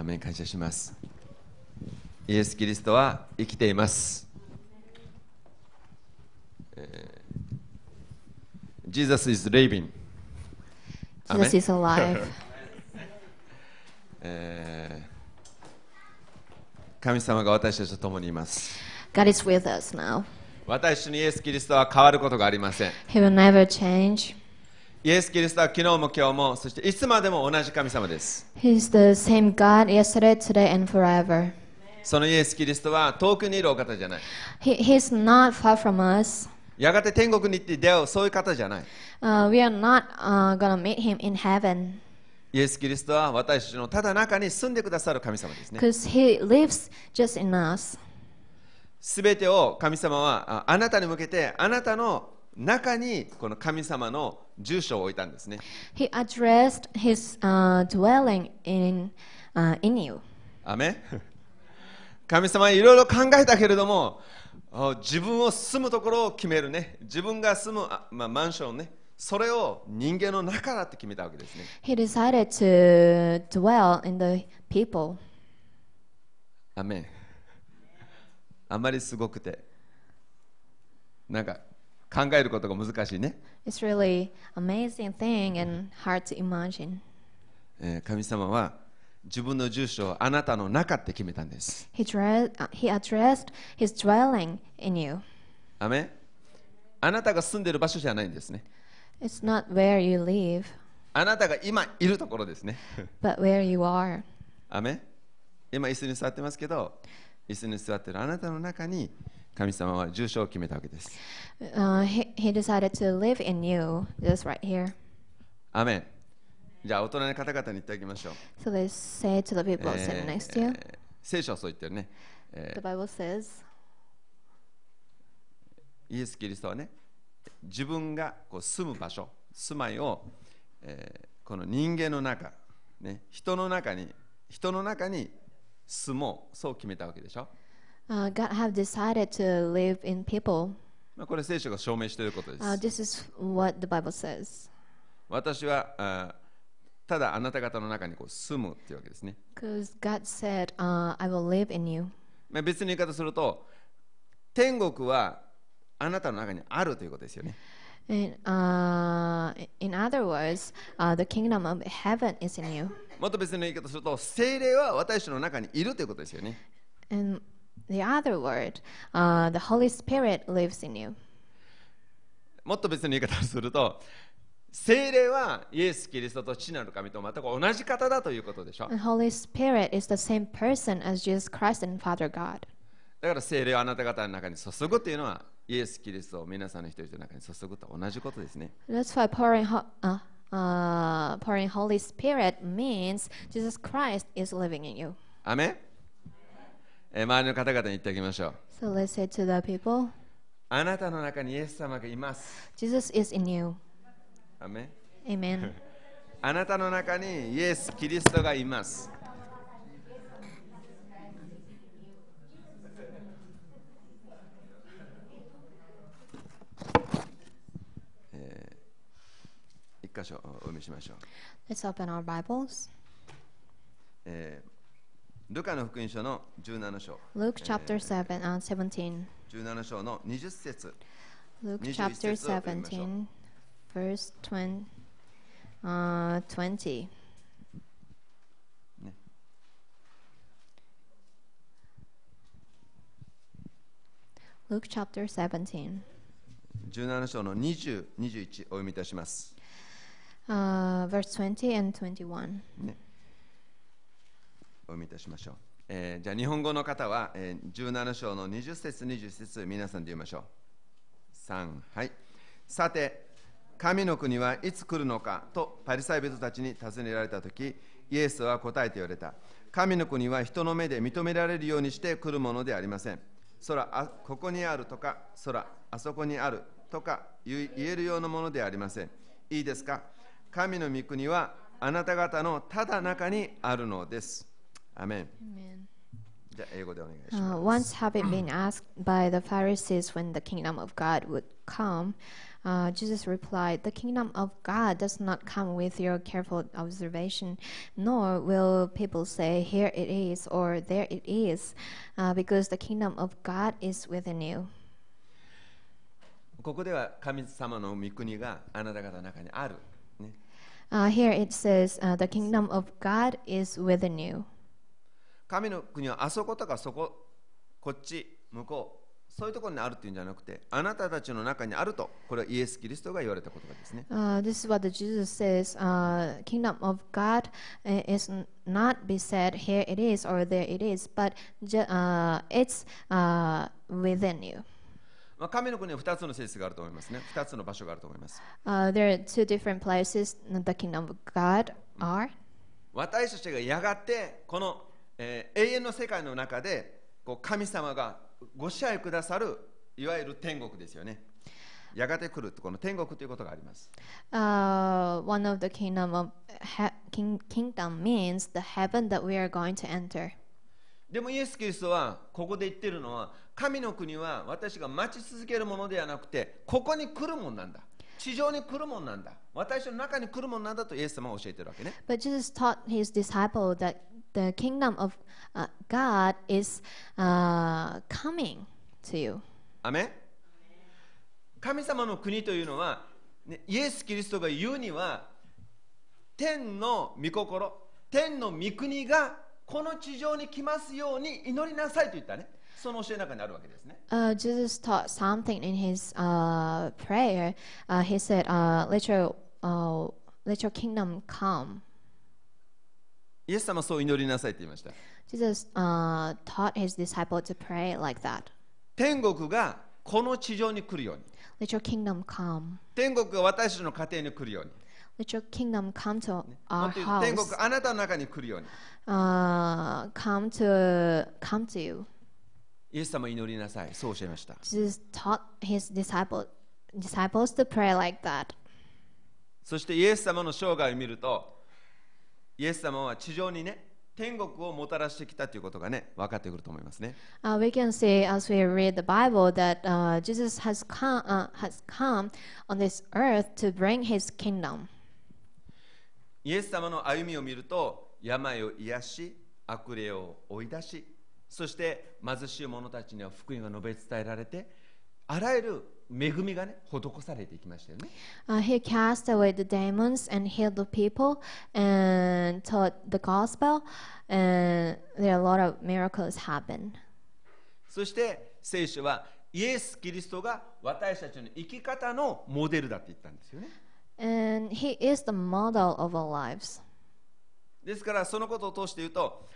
アーメン感謝します。イエス・キリストは生きています。えー Jesus is living. Jesus is alive. えー神様が私たちと共にいます。God is with us now. 私にイエス・キリストは変わることがありません。He will never change. イエス・キリストは昨日も今日も、そしていつまでも同じ神様です。He's the same God yesterday, today, and forever. そのイエス・キリストは遠くにいるお方じゃない。He, he's not far from us. やがて天国に行って出会う、そういう方じゃない。Uh, we are not uh, gonna meet him in heaven イエス・キリストは私たちのただ中に住んでくださる神様ですね。because he lives just in us. すべてを神様はああなたに向けて、あなたの中にこの神様の住所を置いたんですね。He addressed his uh, dwelling in uh, in you. アメン神様はいろいろ考えたけれども、あ自分を住むところを決めるね。自分が住む、あまあ、マンションね。それを人間の中だって決めたわけですね。He decided to dwell in the people. アメンあんまりすごくて、なんか考えることが難しいね。It's really amazing thing and hard to imagine. えー神様は自分の住所をあなたの中って決めたんです。He, dre- uh, he addressed his dwelling in you. アメンあなたが住んでる場所じゃないんですね。It's not where you live, あなたが今いるところですね。but where you are. アメン今椅子に座ってますけど、椅子に座ってるあなたの中に神様は住所を決めたわけです。Uh, he, he decided to live in you, just right here. アメンじゃあ大人の方々に言ってあげましょう。So let's say to the people え sitting ー next to you. えー聖書はそう言ってるね。え The Bible says, ーイエス・キリストはね、自分がこう住む場所、住まいを、えーこの人間の中、ね、人の中に、人の中に住もう、そう決めたわけでしょ。Uh, God have decided to live in people. まあ、これ聖書が証明していることです。Uh, this is what the Bible says. 私はあただあなた方の中にこう住むっていうわけですね。Because God said, uh, I will live in you. まあ、別の言い方すると、天国はあなたの中にあるということですよね。In, uh, in other words, uh, the kingdom of heaven is in you. もっと別の言い方すると、精霊は私の中にいるということですよね。In the other word, uh, the Holy Spirit lives in you. もっと別の言い方をすると、精霊はイエス・キリストと父なる神と全く同じ方だということでしょ。The Holy Spirit is the same person as Jesus Christ and Father God. だから精霊をあなた方の中に注ぐというのは、イエス・キリストを皆さんの一人の中に注ぐと同じことですね。That's why pouring, ho- uh, uh, pouring Holy Spirit means Jesus Christ is living in you. アメンえー周りの方々に言ってあげましょう。So let's say to the people, あなたの中にイエス様がいます。Jesus is in you. アメン Amen. あなたの中にイエス・キリストがいます。えー一箇所お読みしましょう。Let's open our Bibles. えールカの福音書の17章。Luke chapter 7 and 17. 17章の20節 Luke 21 chapter 節を読みましょう。17, verse 20. Uh, 20. ね Luke chapter 17. 17章の20、21お読みいたします。Uh, verse 20 and 21. お読みいたしましょう。えーじゃあ日本語の方は、えー17章の20節20節皆さんで読みましょう。3はい。さて、神の国はいつ来るのかとパリサイ人たちに尋ねられたとき、イエスは答えて言われた。神の国は人の目で認められるようにして来るものでありません。空あここにあるとか、空あそこにあるとか言言えるようなものではありません。いいですか？神の御国はあなた方のただ中にあるのです。アメン。 Amen. じゃあ英語でお願いしま Uh, once having been asked by the Pharisees when the kingdom of God would come, Uh, Jesus replied, The kingdom of God does not come with your careful observation, nor will people say, Here it is, or There it is, uh, because the kingdom of God is within you. ここでは神様の御国があなた方の中にある。ね、 Uh, here it says, uh, The kingdom of God is within you. 神の国はあそことかそこ、こっち、向こう、そういうところにあるっていうんじゃなくて、あなたたちの中にあると、これはイエス・キリストが言われた言葉ですね。Uh, this is what Jesus says. Uh, kingdom of God uh, is not be said here it is or there it is, but uh, it's uh, within you. まあ、神の国は2つの性質があると思いますね。2つの場所があると思います。Uh, there are two different places the kingdom of God are. 私たちがやがてこの、えー永遠の世界の中でこう神様がご支配くださるいわゆる天国ですよね。やがて来るこの天国ということがあります。Uh, one of the kingdom of king- kingdom means the heaven that we are going to enter. でもイエス・キリストはここで言ってるのは神の国は私が待ち続けるものではなくてここに来るもんなんだ。地上に来るもんなんだ。私の中に来るもんなんだとイエス様は教えてるわけね。But Jesus taught his disciple that the kingdom of uh, God is uh, coming to you. アメン神様の国というのは、ね、イエス・キリストが言うには天の御心天の御国がこの地上に来ますように祈りなさいと言ったねその教えの中にあるわけですね Uh, Jesus taught something in his uh, prayer. Uh, he said, uh, "Let your uh, let your kingdom come." イエス様はそう祈りなさいと言いました Jesus uh, taught his disciple to pray like that. 天国がこの地上に来るように Let your kingdom come. 天国が私たちの家庭に来るように Let your kingdom come to も our っと言うと天国 house. あなたの中に来るように Uh, come to come to you. イエス様は祈りなさいそう教えました Jesus taught his disciple disciples to pray like that. そしてイエス様の生涯を見ると、イエス様は地上にね、天国をもたらしてきたということがね、分かってくると思いますね。Uh, we can see as we read the Bible that uh, Jesus has come, uh, has come on this earth to bring his kingdom. イエス様の歩みを見ると、病を癒し、悪霊を追い出し、そして貧しい者たちには福音が述べ伝えられて、あらゆる恵みがね、施されていきましたよね。Uh, he cast away the demons and healed the people and taught the gospel, and there are a lot of miracles happen. そして聖書は、イエス・キリストが私たちの生き方のモデルだって言ったんですよね。And he is the model of our lives. ですからそのことを通して言うと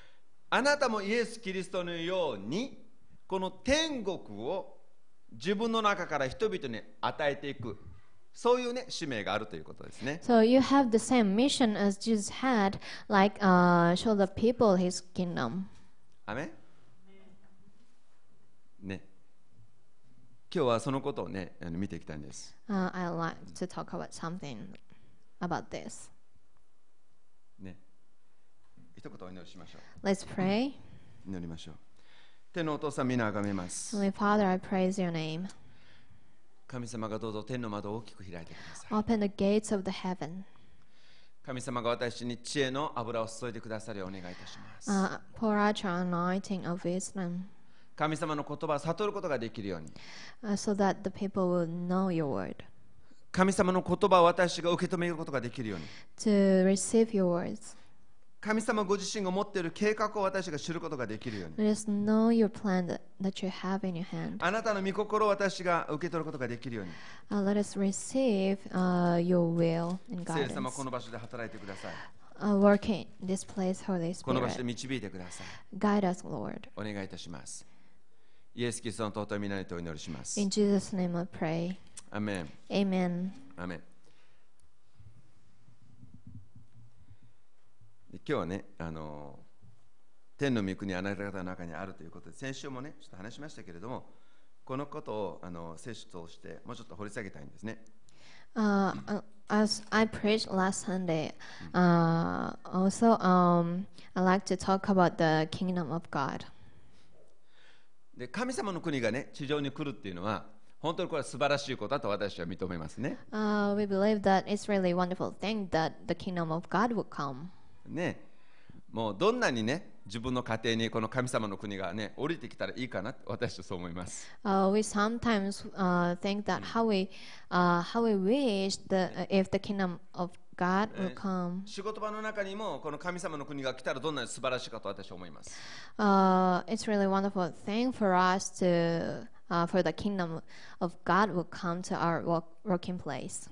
あなたもイエス・キリストのようにこの天国を自分の中から人々に与えていくそういうね使命があるということですね So you have the same mission as Jesus had, like uh, show the people his kingdom. アメンね今日はそのことをねあの見ていきたいんです Uh, I like to talk about something about this. ね一言お祈りしましょう Let's pray. 祈りましょう天のお父さん、皆がめます。Father, 神様がどうぞ天の窓を大きく開いてください。Open the gates of the 神様が私に知恵の油を注いでくださりお願いいたします。神様の言葉を悟ることができるように。Uh, so、神様の言葉を私が受け止めることができるように。To. 神様ご自身が持っている計画を私が知ることができるように。あなたの御心を私が受け取ることができるように。Uh, receive, uh, 聖霊様この場所で働いてください。Uh, this place, Holy Spirit. この場所で導いてください。Guide us, Lord. お願いいたします。イエス・キリストの尊い皆にとお祈りします。In Jesus name I pray. アメン。アメン。アメン。アメン。今日はねあの天の御国あなた方の中にあるということで先週もねちょっと話しましたけれどもこのことをあの聖書を通してもうちょっと掘り下げたいんですね Uh, uh, as I preached last Sunday, uh, also um, I like to talk about the kingdom of God. で神様の国がね地上に来るっていうのは本当にこれは素晴らしいことだと私は認めますね。Uh, we believe that it's really wonderful thing that the kingdom of God would come. ねもうどんなにね自分の家庭にこの神様の国がね降りてきたらいいかな私はそう思います。Uh, we sometimes uh, think that how we uh, how we wish the uh, if the kingdom of God will come. 仕事場の中にもこの神様の国が来たらどんなに素晴らしいかと私は思います。Uh, it's really wonderful thing for us to uh, for the kingdom of God will come to our work, working place.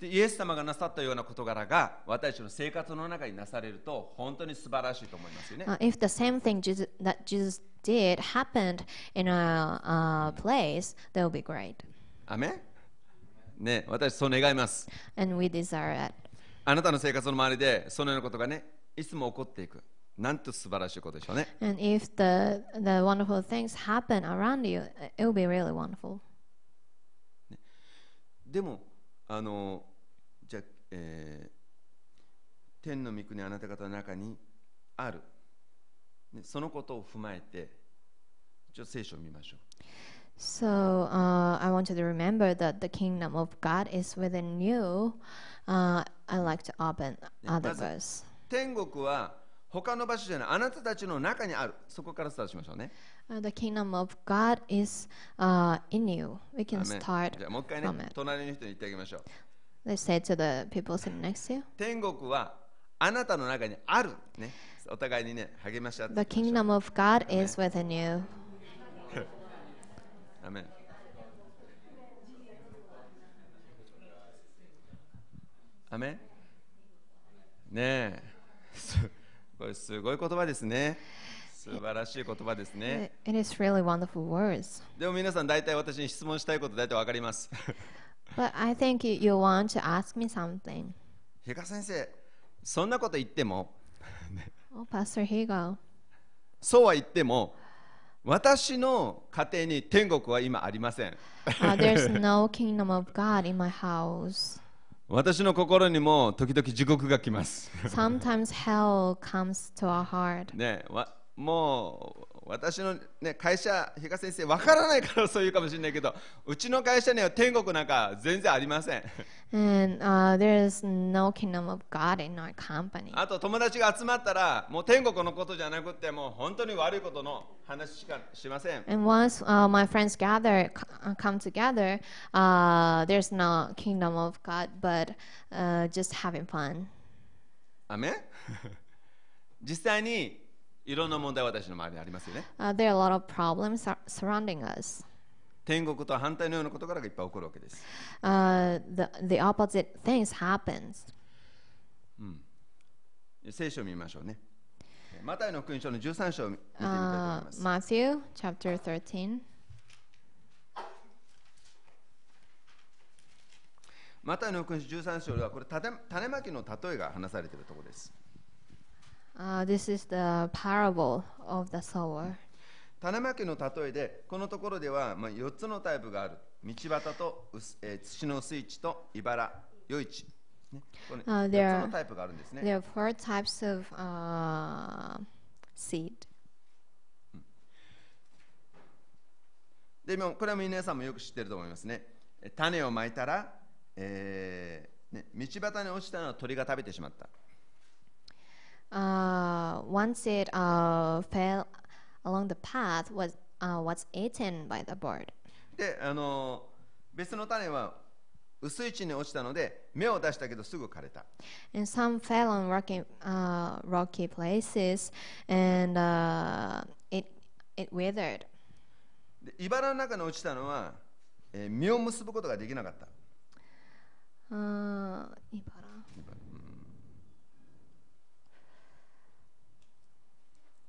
でイエス様がなさったような事柄が私たちの生活の中になされると本当に素晴らしいと思いますよね。Uh, if the same thing Jesus, that Jesus did happened in a uh, place, that would be great, アメンね私そう願います。and we desire that. あなたの生活の周りでそのようなことがねいつも起こっていく。なんと素晴らしいことでしょうね。And if the the wonderful things happen around you, it will be really wonderful. でもあのじゃあ、えー天の御国あなた方の中にある、ね、そのことを踏まえてちょっと聖書を見ましょう So uh, I want you to remember that the kingdom of God is within you. Uh, I like to open other verse. 天国は他の場所じゃないあなたたちの中にあるそこからスタートしましょうね Uh, the kingdom of God is uh, in you. We ア can start じゃあもう一回 from ね it. 隣の人に言ってあげましょう Let's say to the people sitting next to you. 天国はあなたの中にあるねお互いにね励まし合って The いきましょう kingdom of God is within you. アメンアメンねえすこれすごい言葉ですね素晴らしい言葉ですね It- is really wonderful words. でも皆さん大体私に質問したいこと大体わかります But I think you, want to ask me something. 比嘉先生そんなこと言っても Oh, Pastor Higo. そうは言っても私の家庭に天国は今ありません Uh, there's no kingdom of God in my house. 私の心にも時々地獄が来ます。Sometimes hell comes to our heart. ねわもう私の、ね、会社、比嘉先生、わからないからそういうかもしれないけど、うちの会社には天国なんか全然ありません。あと友達が集まったら、もう天国のことじゃなくて、もう本当に悪いことの話しかしません。And once、uh, my friends gather, come together,、uh, there's no kingdom of God, but、uh, just having fun. アメ 実際にいろんな問題は私の周りにありますよね。Uh, there are a lot of problems sur- surrounding us. 天国と反対のようなことからがいっぱい起こるわけです。Uh, the, the opposite things happens. 聖書を見ましょうね。マタイの福音書の13章を見てみたいと思い Uh, ます。Matthew chapter 13. マタイの福音書13章ではこれ種種まきの例えが話されているところです。Uh, this is the parable of the sower. 種まきの例えでこのところではまあ4つのタイプがある。道端と、うすえー土の水地と茨、余市。ね、このあ4 there つのタイプがあるんですね。There are four types of uh, seed. でもこれは皆さんもよく知ってると思いますね。え種をまいたら、えーね、道端に落ちたのは鳥が食べてしまった。Uh, once it uh, fell along the path, was uh, was eaten by the bird. で、あの別の種は薄い地に落ちたので芽を出したけどすぐ枯れた。And some fell on rocky uh, rocky places, and uh, it it withered. で茨の中に落ちたのは、えー実を結ぶことができなかった。Uh, ibara.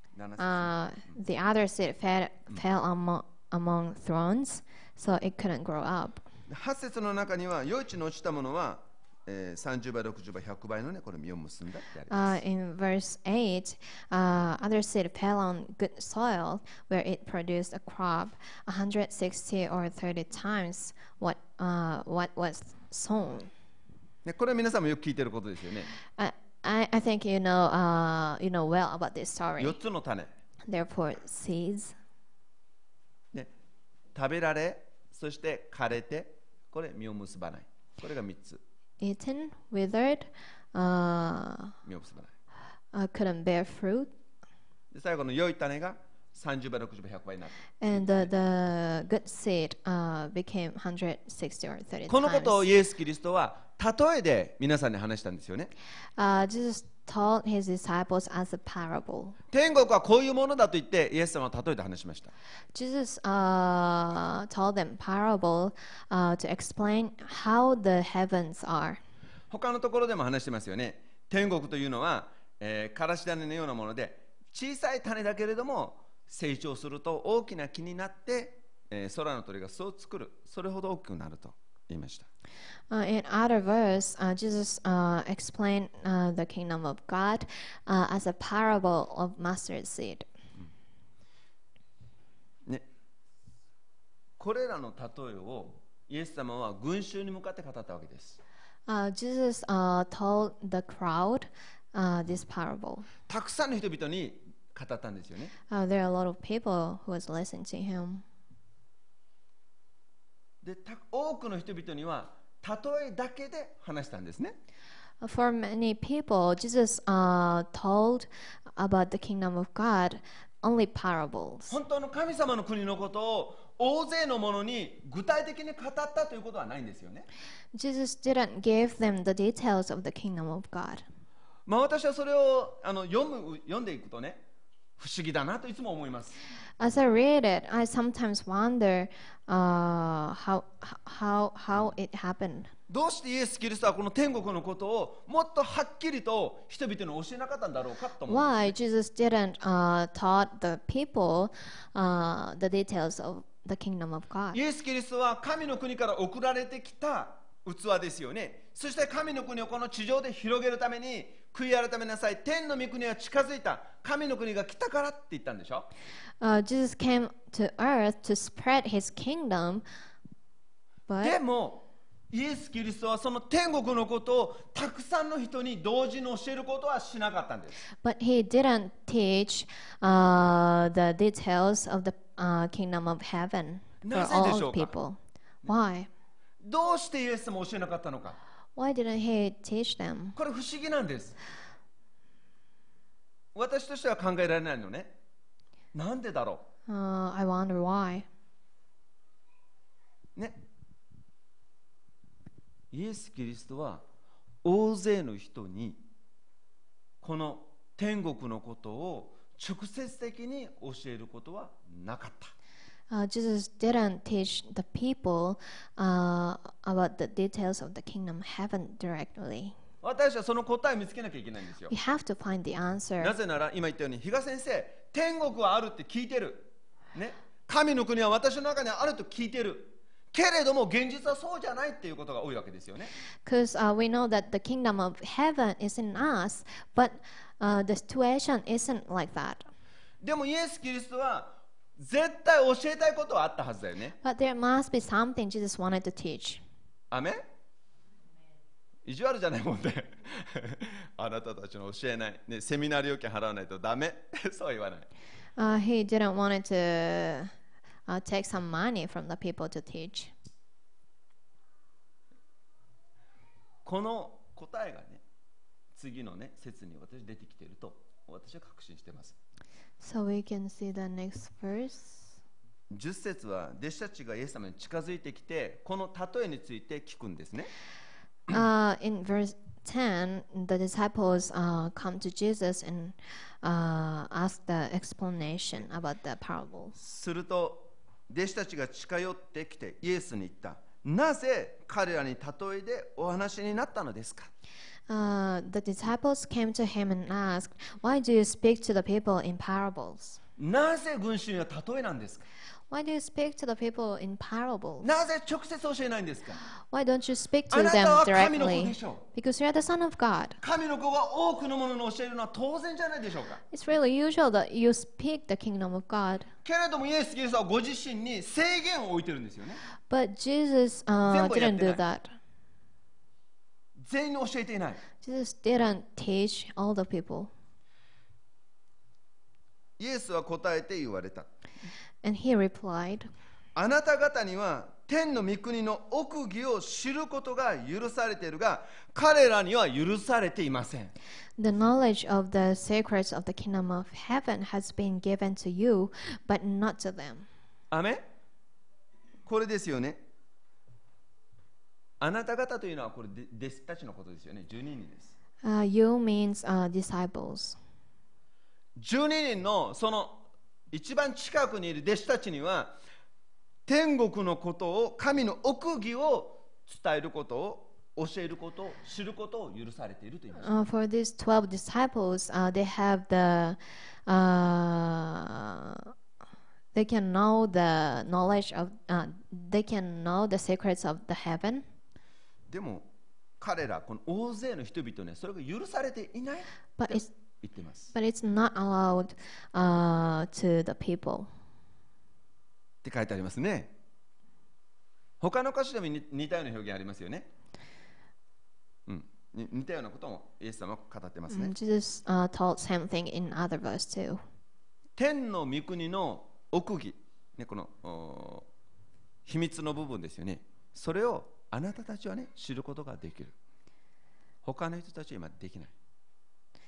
7節 Uh, the other seed fell, fell among, among thorns, so it couldn't grow up. 8節の中には余地に落ちたものは、えー30倍、60倍、100倍のねこれ実を結んだってあります。Uh, in verse 8, uh, other seed fell on good soil where it produced a crop 160 or 30 times what, uh, what was sown. ね、これは皆さんもよく聞いてることですよね。I, I, I think you know, uh, you know well about this story. 4つの種、Therefore, seeds ね、食べられそして枯れて、これ実を結ばない。これが3つ、Eaten, withered, uh, 実を結ばない。uh, couldn't bear fruit, で最後の良い種が30倍、60倍、100倍になる。and the, the good seed uh, became 160 or 30このことを times. イエス・キリストは例えで皆さんに話したんですよね。Uh, Jesus told his disciples as a parable. 天国はこういうものだと言ってイエス様は例えて話しました。Jesus uh, told them parable uh, to explain how the heavens are. 他のところでも話してますよね。天国というのは、えー、からし種のようなもので小さい種だけれども成長すると大きな木になって、えー空の鳥が巣を作るそれほど大きくなると言いました。Uh, in other verse, uh, Jesus uh, explained uh, the kingdom of God uh, as a parable of mustard seed. ね、これらの例えをイエス様は群衆に向かって語ったわけです。Uh, Jesus uh, told the crowd uh, this parable. たくさんの人々に語ったんですよね。Uh, there are a lot of people who was listening to him. でた多くの人々には例えだけで話したんですね。Uh, For many people, Jesus uh, told about the kingdom of God only parables. 本当の神様の国のことを大勢のものに具体的に語ったということはないんですよね。Jesus didn't give them the details of the kingdom of God. まあ私はそれをあの読む読んでいくとね、不思議だなといつも思います。どうしてイエス・キリストはこの天国のことをもっとはっきりと人々の教えなかったんだろうかと思、イエス・キリストは神の国から送られてきた器ですよね。そして神の国をこの地上で広げるために。悔い改めなさい。天の御国は近づいた。神の国が来たからって言ったんでしょ Uh, Jesus came to earth to spread His kingdom, で but もイエス・キリストはその天国のことをたくさんの人に同時に教えることはしなかったんです。but He didn't teach uh, the details of the uh, kingdom of heaven for all か？people. Why? どうしてイエス様教えなかったのか Why didn't He teach them? これ不思議なんです。私としては考えられないのね。なんでだろ Uh, I wonder why. うね。イエス・キリストは大勢の人にこの天国のことを直接的に教えることはなかった。Uh, Jesus didn't teach the people uh, about the details of the kingdom of heaven directly. 私はその答えを見つけなきゃいけないんですよ We。have to find the answer. なぜなら今言ったように比嘉先生天国はあるって聞いてる、ね、神の国は私の中にあると聞いてるけれども現実はそうじゃないっていうことが多いわけですよね Because uh, we know that the kingdom of heaven is in us, but uh, the situation isn't like that. でもイエス・キリストは 絶対教えたいことはあったはずだよね But there must be something Jesus wanted to teach. アメン意地悪じゃないもんであなたたちの教えない、ね、セミナー料金払わないとダメそう言わない Uh, he didn't want to uh, take some money from the people to teach. この答えがね次のね説に私出てきていると私は確信してます So we can see the next verse. 10節は弟子たちがイエス様に近づいてきてこの例えについて聞くんですね Uh, in verse 10, the disciples uh, come to Jesus and uh, ask the explanation about the parable. すると弟子たちが近寄ってきてイエスに言ったなぜ彼らに例えでお話になったのですか Uh, the disciples came to him and asked, Why do you speak to the people in parables? なぜ群衆には例えなんですか Why do you speak to the people in parables? なぜ直接教えないんですか Why don't you speak あ to なた them は神の子で directly? しょう Because you're the Son of God. 神の子が多くのものに教えるのは当然じゃないでしょうか It's really usual that you speak the kingdom of God. けれどもイエス・キリストはご自身に制限を置いてるんですよね But Jesus uh, 全部やっ didn't てない do that. 全員に教えていない Jesus didn't teach all the people. イエスは答えて言われた And he replied, あなた方には天の御国の奥義を知ることが許されているが彼らには許されていません The knowledge of the secrets of the kingdom of heaven has been given to you, but not to them. アメンこれですよねあなた方というのはこれで弟子たちのことですよね12人です Uh, you means uh, disciples. 12人のその一番近くにいる弟子たちには天国のことを神の奥義を伝えることを教えることを知ることを許されていると言います Uh, for these 12 disciples, uh, they have the, uh, they can know the knowledge of, uh, they can know the secrets of the heaven. でも彼らこの大勢の人々ねそれが許されていない it's, 言っています but it's not allowed uh, to the people. って書いてありますね他の箇所でも似似たような表現ありますよねうんに似たようなこともイエス様は語ってますね Jesus uh, told same thing in other verse too. 天の御国の奥義、ね、このお秘密の部分ですよね。それをあなたたちはね、知ることができる。他の人たちは今できない。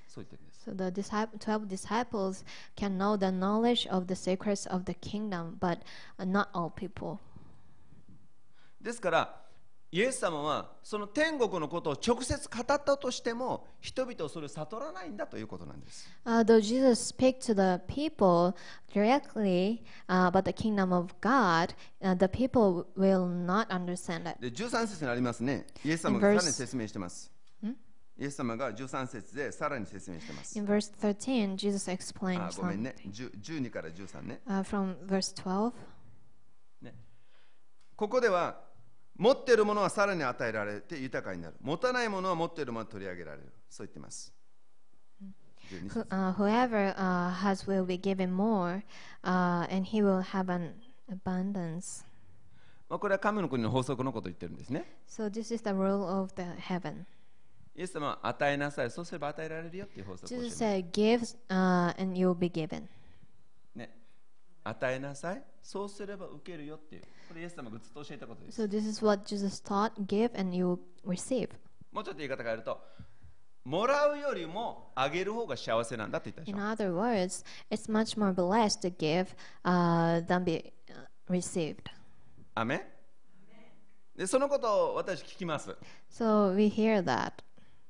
そう言ってるんです。So the disciple, 12 disciples can know the knowledge of the secrets of the kingdom, but uh, not all people. ですから、イエス様はその天国のことを直接語ったとしても人々をそれを悟らないんだということなんです。Uh, directly, uh, God, uh, で13節にありますね。イエス様がさらに説明してます。イエス様が13節でさらに説明してます。In verse 13, Jesus explains ごめんね。12から13ね。Uh, from verse 12. ねここでは、持っているものはさらに与えられて豊かになる。持たないものは持っているものは取り上げられる。そう言ってます。12 Who, 節。Uh, whoever uh, has will be given more, uh, and he will have an abundance. まあ、これは神の国の法則のことを言ってるんですね。So this is the rule of the heaven. イエス様は与えなさいそうすれば与えられるよっていう法則 Jesus said, "Give, uh, and you'll be given." ね、与えなさいそうすれば受けるよっていうこれイエス様がずっと教えたことです So this is what Jesus taught: give, and you'll receive. もうちょっと言い方変えるともらうよりもあげる方が幸せなんだって言ったでし In ょ other words, it's much more blessed to give uh, than be uh, received. アメンでそのことを私聞きます So we hear that,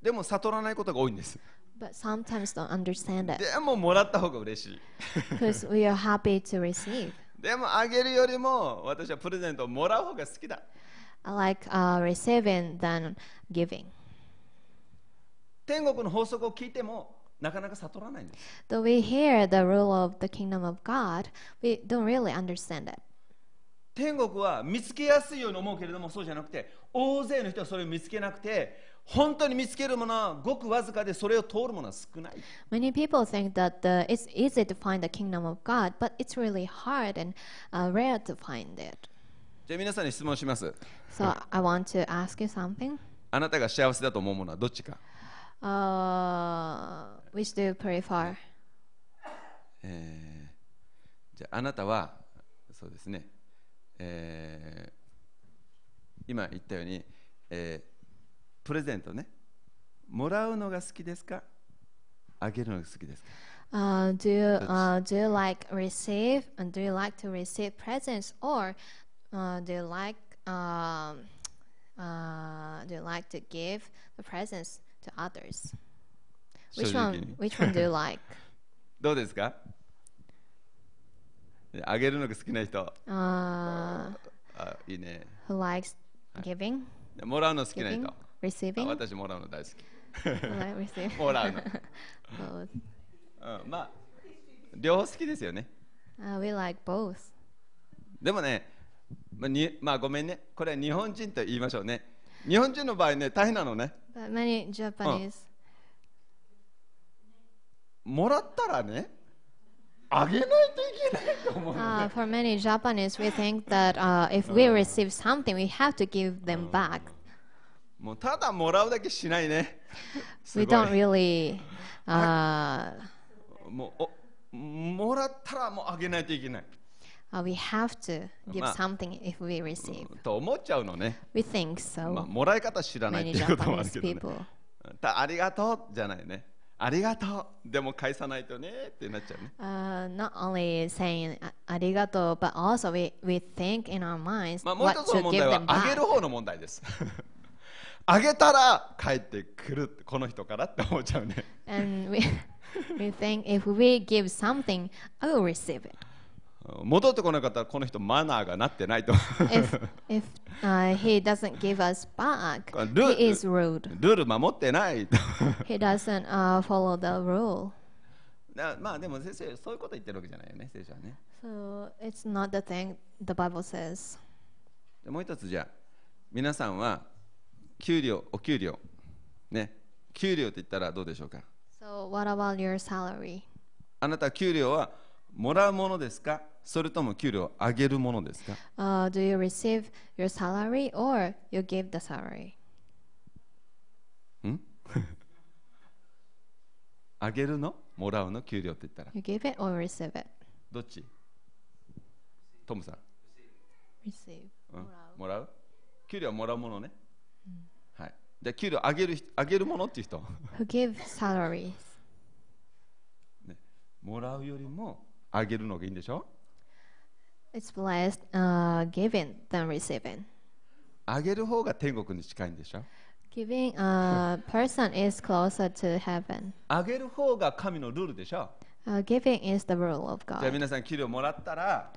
でも悟らないことが多いんです but sometimes don't understand it でももらった方が嬉しい because we are happy to receive. でもあげるよりも私はプレゼントをもらう方が好きだ I like uh, receiving than giving. 天国の法則を聞いてもなかなか悟らないんです Though we hear the rule of the kingdom of God, we don't really understand it. 天国は見つけやすいように思うけれどもそうじゃなくて大勢の人はそれを見つけなくて本当に見つけるものはごくわずかでそれを通るものは少ない Many people think that uh, it's easy to find the kingdom of God, but it's really hard and uh, rare to find it. じゃあ皆さんに質問します So I want to ask you something. あなたが幸せだと思うものはどっちか、Uh, which do you prefer? えーじゃああなたはそうですね、えー今言ったように、えープレゼントねもらうのが好きですかあげるのが好きですか Uh, do you uh, do you like receive and do you like to receive presents or uh, do you like um, uh, do you like to give the presents to others? Which one? Which one do you like? どうですかあげるのが好きな人。Uh, あいいね。Who likes giving, もらうの好きな人。あ receiving? 私もらうの大好き?もらう の.うん、まあ両方好きですよね。Uh, we like both. でもね、まあにまあ、ごめんね。これは日本人と言いましょうね。日本人の場合ね大変なのね。But many Japanese, もらったらね uh, for many Japanese, we think that uh, if we receive something, we have to give them back. もうただもらうだけしないねす We ごい don't really. Uh, もうおもらったらもうあげないといけない Uh, we have to give まあ something if we receive. と思っちゃうのね、We think so. まあ、もらい方知らないっ Many ていうこともある Japanese けどね people. たありがとうじゃないねありがとうでも返さないとねってなっちゃうね Uh, not only saying "あありがとう," but also we, we think in our minds まあ、もう一つの問題はあげる.方の問題ですあげたら帰ってくるこの人からって思っちゃうね And we, we think if we give something, I will receive it. 戻ってこなかったらこの人マナーがなってないと If, if uh, he doesn't give us back, he is rude. ルール守ってないと He doesn't uh, follow the rule. なまあでも先生そういうこと言ってるわけじゃないよね聖書はね So it's not the thing the Bible says. でもう一つじゃあ皆さんは給料お給料ね給料って言ったらどうでしょうか So what about your salary? あなた給料はもらうものですか？それとも給料を上げるものですか？Uh, do you receive your salary or you give the salary? 上げるの？もらうの？給料って言ったら。You give it or receive it? どっち？トムさん、Receive. うん、もらう。給料はもらうものね、はい。じゃあ給料上げる人上げるものっていう人。Who give salaries? もらうよりも 上げるのがいいんでしょ It's blessed uh, giving than receiving. 上げる方が天国に近いんでしょ Giving a person is closer to heaven. 上げる方が神のルールでしょ Uh, giving is the rule of じゃあ God. 皆さん給料もらったら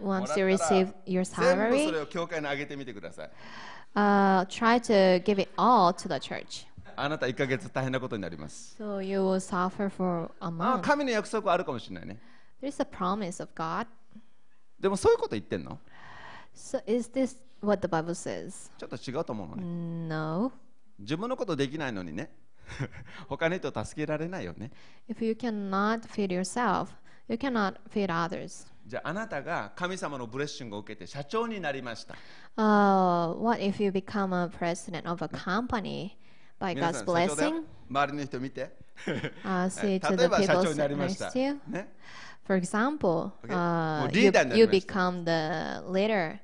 Once you もらったら receive your 全部そ salary, れを教会に上げてみてください uh, try to give it all to the church. あなた1ヶ月大変なことになります So you will suffer for a あ month. 神の約束はあるかもしれないね There's a promise of God. でもそういうこと言ってんの So is this what the Bible says? ちょっと違うと思うのね No. 自分のことできないのにね他の人を助けられないよね If you cannot feed yourself, you cannot feed others. じゃああなたが神様のブレッシングを受けて社長になりました Uh, what if you become a president of a company by 皆 God's blessing? 周りの人見て Uh, say to 例 the えば社 people 長になり sitting ました next to you. ね For example, Okay. uh, もうリ you, ーダーになり you ました。become the leader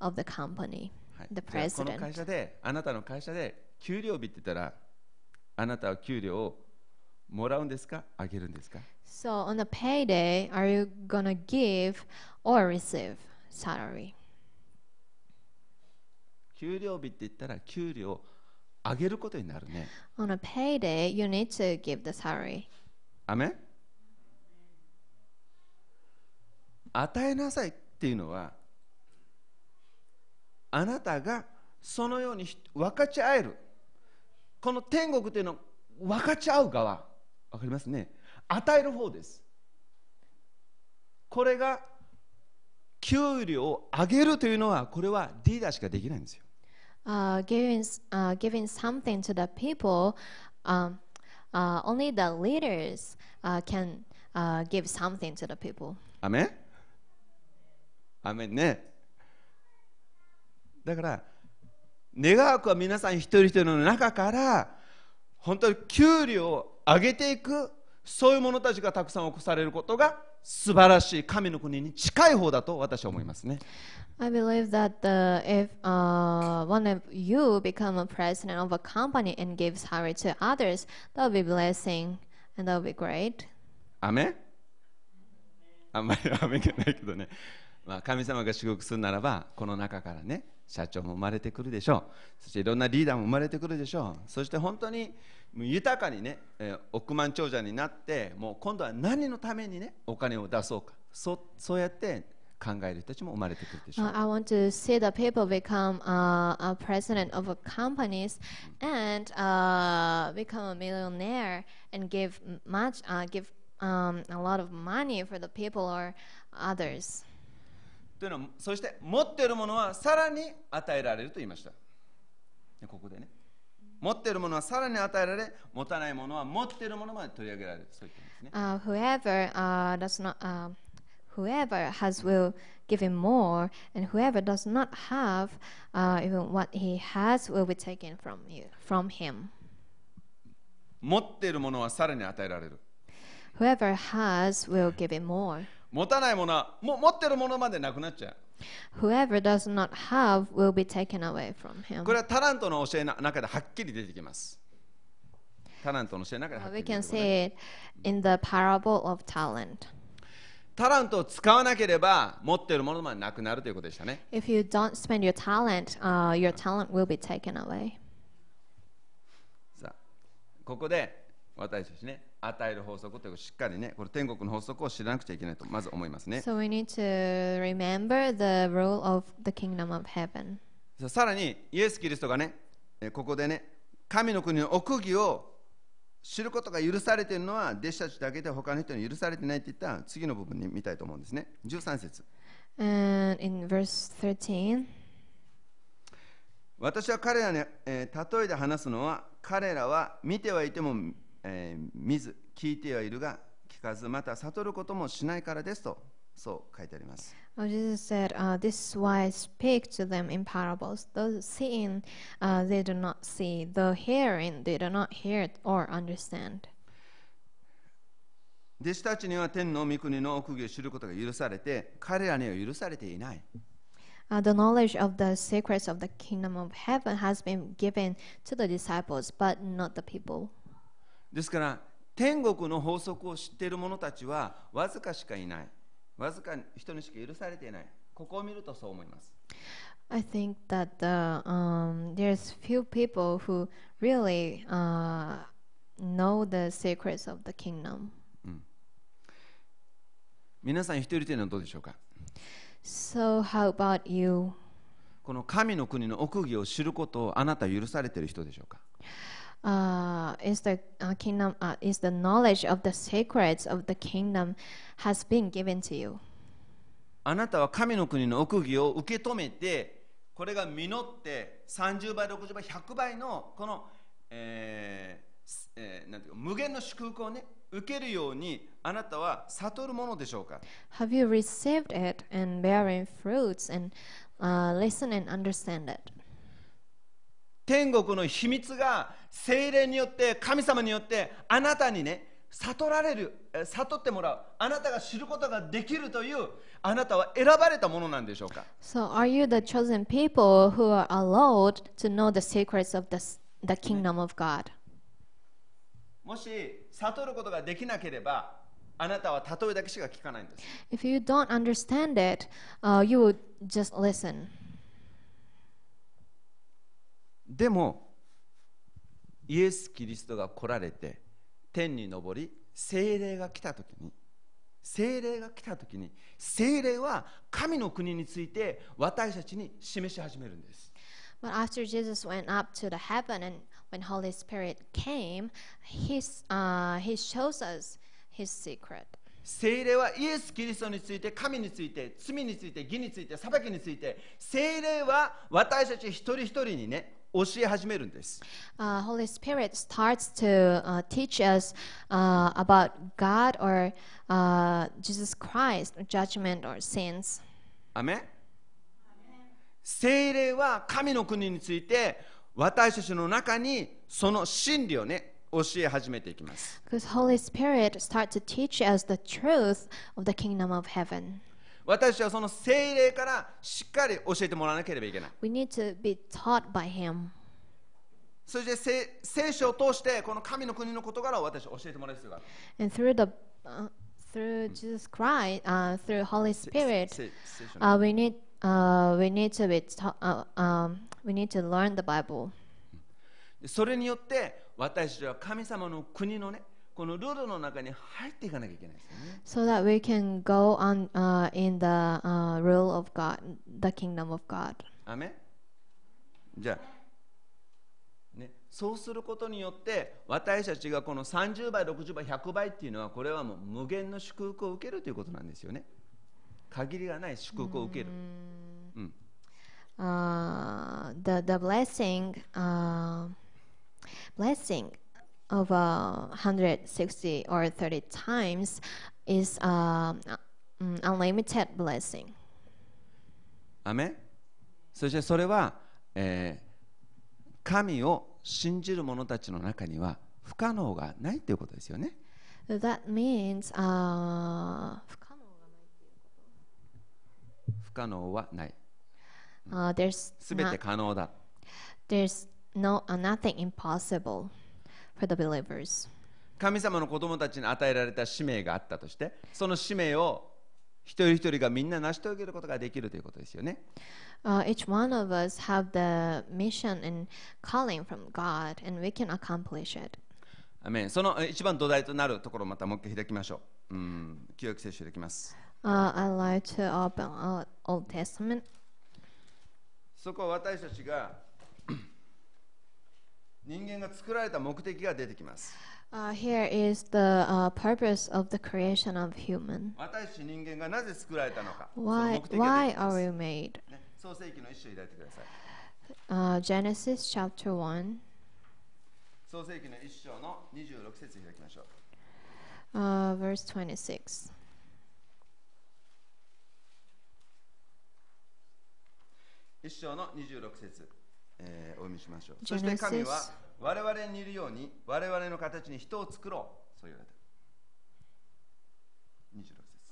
of the company, はい the じゃあこの会 president. 社であなたの会社で給料日って言ったらあなたは給料をもらうんですかあげるんですか So on a payday, are you gonna give or receive salary? 給料日って言ったら給料を上げることになるね。On a payday, you need to give the salary. アメン与えなさいっていうのはあなたがそのようにひ分かち合える。この天国というのは分かち合う側。分かりますね。与える方です。これが給料を上げるというのはこれはリーダーしかできないんですよ Uh, giving uh, giving something to the people, um, uh, only the leaders uh, can uh, give something to the people. アメンアメンねだから願わくは皆さん一人一人の中から本当に給料を上げていくそういう者たちがたくさん起こされることが素晴らしい神の国に近い方だと私は思いますね I believe that the, if uh, one of you become a president of a company and give salary to others, that will be blessing and that will be great. アメンあんまりアメンがないけどね、まあ、神様が祝福するならばこの中からね社長も生まれてくるでしょうそしていろんなリーダーも生まれてくるでしょうそして本当に豊かにね、えー億万長者になってもう今度は何のためにねお金を出そうかそうそうやって考える人たちも生まれてくるでしょう Uh, I want to see the people become uh, a president of a companies and uh, become a millionaire and give much,、uh, give um, a lot of money for the people or others. というのはそして持っているものはさらに与えられると言いましたでここでね持っているものはさらに与えられ持たないものは持っているものまで取り上げられるそう言ってますね Uh, whoever uh, does not, uh, whoever has will give him more, and whoever does not have, uh, even what he has will be taken from you, from him. 持っているものはさらに与えられる Whoever has will give him more. 持たないものはも持ってるものまでなくなっちゃう Whoever does not have will be taken away from him. これはタラントの教えの中ではっきり出てきますタラントの教えの中では Uh, っき we り出 can てくるね see it in the parable of talent. タラントを使わなければ持ってるものまでなくなるということでしたね If you don't spend your talent, uh, your talent will be taken away. さあここで私たちね与える法則というしっかりねこれ天国の法則を知らなくちゃいけないとまず思いますね。So we need to remember the rule of the kingdom of heaven. さらにイエス・キリストがねえーここでね神の国の奥義を知ることが許されているのは弟子たちだけで他の人に許されてないって言った次の部分に見たいと思うんですね。13節。And in verse 13, 私は彼らに、えー例えで話すのは彼らは見てはいても、えー見ず聞いてはいるが聞かずまた悟ることもしないからですとそう書いてあります oh, Jesus said, uh, This is why I speak to them in parables. Though seeing, uh, they do not see. Though hearing, they do not hear or understand. 弟子たちには天の御国の奥義を知ることが許されて彼らには許されていない Uh, the knowledge of the secrets of the kingdom of heaven has been given to the disciples, but not the people. ですから天国の法則を知っている者たちはわずかしかいない。わずか人にしか許されていない。ここを見るとそう思います。I think that the, um, there's few people who really uh, know the secrets of the kingdom. 皆さん一人一人のどうでしょうか？So how about you? この神の国の奥義を知ることをあなたは許されている人でしょうか？Uh, is the uh, kingdom uh, is the knowledge of the secrets of the kingdom has been given to you? あなたは神の国の奥義を受け止めてこれが実って30倍60倍100倍のこの、えーすえーなんていうか無限の祝福をね受けるようにあなたは悟るものでしょうか Have you received it and bearing fruits and uh, listen and understand it? 天国の秘密が精霊によって神様によってあなたにね悟られるえー悟ってもらうあなたが知ることができるというあなたは選ばれたものなんでしょうか So are you the chosen people who are allowed to know the secrets of the the kingdom of God? もし悟ることができなければあなたは例えだけしか聞かないんです If you don't understand it, uh, you would just listen. でもイエス・キリストが来られて天に昇り精霊が来た時に精霊が来た時に精霊は神の国について私たちに示し始めるんです But after Jesus went up to the heaven and when Holy Spirit came, he's, uh, he shows us his secret. 精霊はイエス・キリストについて神について罪について義について裁きについて精霊は私たち一人一人にね教え始めるんです Uh, Holy Spirit starts to uh, teach us uh, about God or uh, Jesus Christ, judgment or sins. アメン精霊は神の国について私たちの中にその真理をね教え始めていきます Because Holy Spirit starts to teach us the truth of the kingdom of heaven. 私はその精霊からしっかり教えてもらわなければいけない We need to be taught by Him. そして聖聖書を通してこの神の国の事柄を私は教えてもらう必要がある And through the uh, through Jesus Christ, uh, through Holy せ Spirit, uh, we need uh, we need to be ta- uh, um, we need to learn the Bible. それによって私たちは神様の国のねこのルールの中に入っていかなきゃいけないですよね。So that we can go on uh, in the uh, rule of God, the kingdom of God. アメンじゃあ、ね、そうすることによって私たちがこの30倍60倍100倍っていうのはこれはもう無限の祝福を受けるということなんですよね。限りがない祝福を受ける、うん、Uh, the the blessing uh, blessing of uh, 160 or 30 times is um, uh, mm, unlimited blessing. アメンそしてそれは、えー神を信じる者たちの中には不可能がないということですよね that means uh, 不可能はない。Uh, there's すべて可能だ。there's no uh, nothing impossible for the believers. 神様の子供たちに与えられた使命があったとして、その使命を一人一人がみんな成し遂げることができるということですよね。Uh, each one of us have the mission and calling from God, and we can accomplish it. アメンそのえ一番土台となるところをまたもう一回開きましょう。うん、旧約聖書開きます。Uh, I like to open uh, Old Testament. そこは私たちが人間が作られた目的が出てきます。私たち人間がなぜ作られたのか。Why, の目的が出てきます、ね、創世記の一章を抱いてください。Uh, Genesis chapter 1. 創世記の一章の26節を抱きましょう。Uh, verse 26. 一章の26節。えーお読みしましょう。そして神は我々にいるように我々の形に人を作ろう。そう言われた。26節。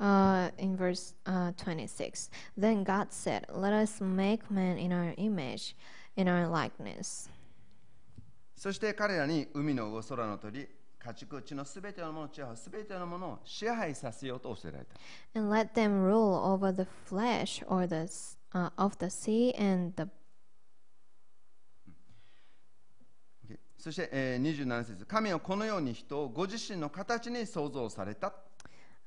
Uh, in verse uh, 26, then God said, Let us make man in our image, in our likeness. そして彼らに海の魚空の鳥、家畜地のすべてのもの、地はすべてのものを支配させようと教えられた。And let them rule over the flesh or the, uh, of the sea and the そして、えー、27節神はこのように人をご自身の形に創造された。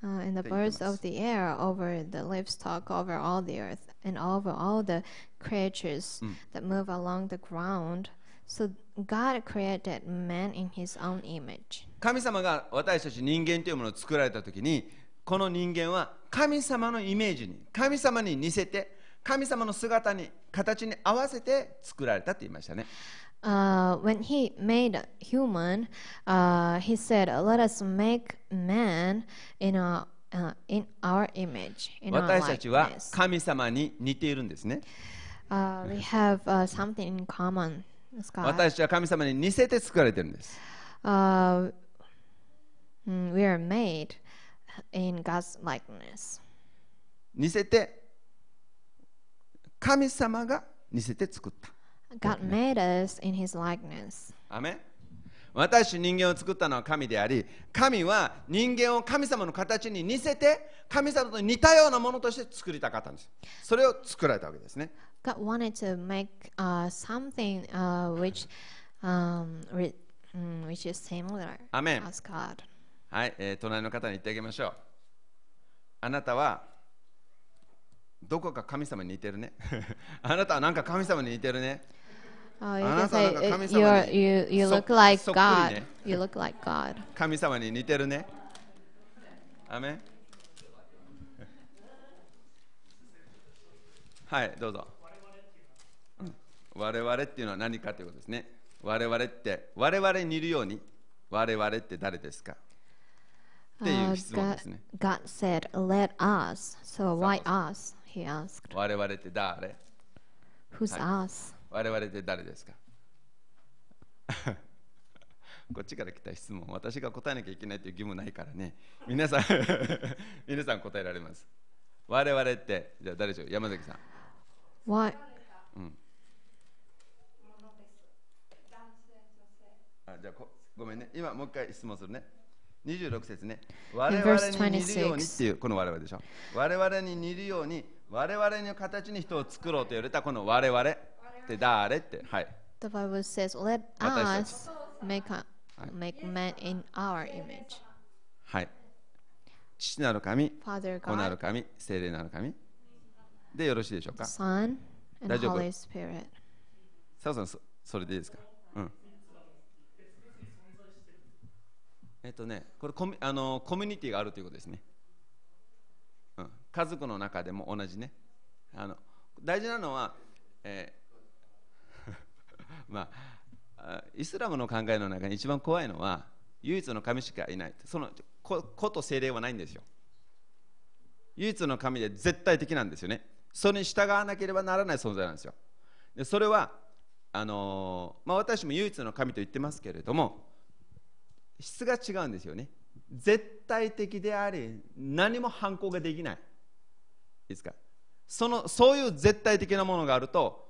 uh, and the birds of the air, over the livestock, over all the earth, and over all the creatures that move along the ground. So God created man in his own image. 神様が私たち人間というものを作られたときに、この人間は神様のイメージに、神様に似せて、神様の姿に、形に合わせて作られたと言いましたね。Uh, when he made human, uh, he said, "Let us make man in our uh, in our image, in 私たちは likeness." 神様に似ているんですね。Uh, we have uh, something in common. 私は神様に似せて作られているんです。Uh, mm, we are made in God's likeness. 似せて、神様が似せて作った。God made us in His likeness. アメン私人間を作ったのは神であり神は人間を神様の形に似せて神様と似たようなものとして作りたかったんですそれを作られたわけですね God wanted to make uh, something uh, which um, re- mm, which is similar Amen. as God. はい、えー隣の方に言ってあげましょうあなたはどこか神様に似てるねあなたはなんか神様に似てるね Uh, you あ can なた say なんか uh, 神 you 様 are, に you you そ look like God. ね。You look like God. 神様に似てるねアメンはいどうぞうん我々っていうのは何かということですね我々って我々に似るように我々って誰ですか？っていう Uh, 質問ですね God said, "Let us." So why us? He asked. 我々って誰？Who's us? 我々って誰ですか？こっちから来た質問私が答えなきゃいけないという義務ないからね皆さん 皆さん答えられます我々ってじゃあ誰でしょう？山崎さん Why? じゃあこごめんね。今もう一回質問するね。26節ね。我々に似るようにっていうこの我々でしょ。我々に似るように我々の形に人を作ろうと言われたこの我々。って誰って。はい。The Bible says, "Let us make a, make man in our image." はい。父なる神子なる神聖霊なる神。でよろしいでしょうか？Son, and 大丈夫？Holy Spirit. サオさんそそれでいいですかうんえっとねこれコミあのコミュニティがあるということですね、うん、家族の中でも同じね。あの大事なのは、えー まあイスラムの考えの中に一番怖いのは唯一の神しかいない。そのこと精霊はないんですよ。唯一の神で絶対的なんですよね。それに従わなければならない存在なんですよ。でそれはあのーまあ、私も唯一の神と言ってますけれども質が違うんですよね。絶対的であり何も反抗ができない。ですか？そのそういう絶対的なものがあると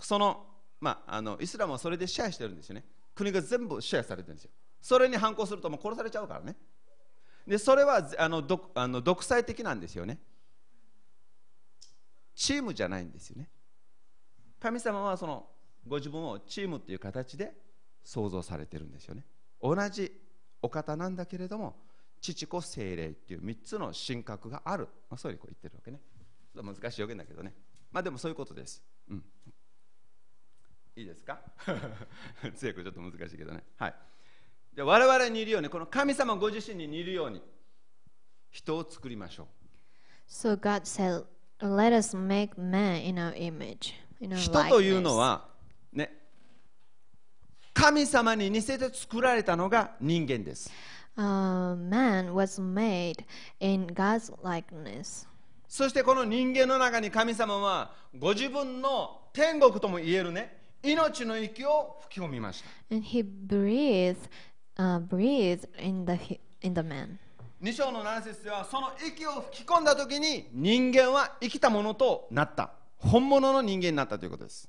その,、まあ、あのイスラムはそれで支配してるんですよね。国が全部支配されてるんですよ。それに反抗するともう殺されちゃうからね。でそれはあの独あの独裁的なんですよね。チームじゃないんですよね。神様はそのご自分をチームっていう形で創造されてるんですよね。同じお方なんだけれども父子精霊っていう3つの神格がある、まあ、そういうこう言ってるわけね。難しい表現だけどね。まあでもそういうことです、うん、いいですか？強くちょっと難しいけどね。はい。で我々にいるようにこの神様ご自身に似るように人を作りましょう。So God said, Let us make man in our image. In our 人というの.はね神様に似せて作られたのが人間です Uh, man was made in God's likeness. そしてこの人間の中に神様はご自分の天国とも言えるね命の息を吹き込みました And he breathed, uh, breathed in the, in the man. 2章の7節ではその息を吹き込んだ時に人間は生きたものとなった本物の人間になったということです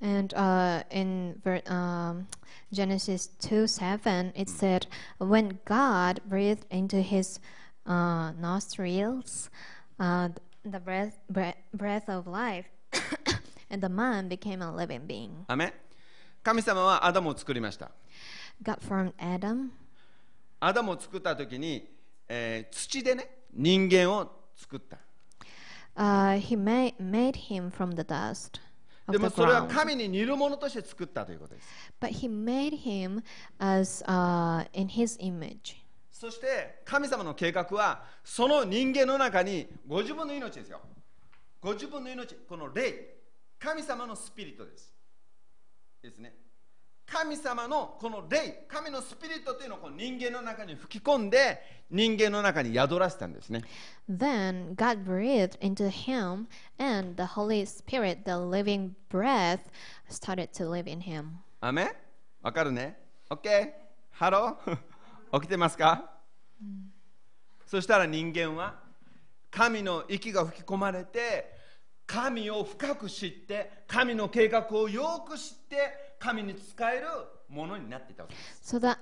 And uh, in ver- um, Genesis 2 7, it said, When God breathed into his uh, nostrils uh, the breath, breath, breath of life, and the man became a living being. アメン神様はアダムを作りました God formed Adam. アダムを作った時に、えー土でね人間を作った Uh, he made, made him from the dust でもそれは.神に似るものとして作ったということです But he made him as uh, in his image. そして神様の計画はその人間の中にご自分の命ですよご自分の命この霊神様のスピリットですですね神様のこの霊神のスピリットというのをこの人間の中に吹き込んで人間の中に宿らせたんですね Then God breathed into him, and the Holy Spirit, the living breath, started to live in him. アーメンわかるね ?OK? ハロー起きてますか、そしたら人間は神の息が吹き込まれて神を深く知って神の計画をよく知って神に使えるものになっていたわけです。So that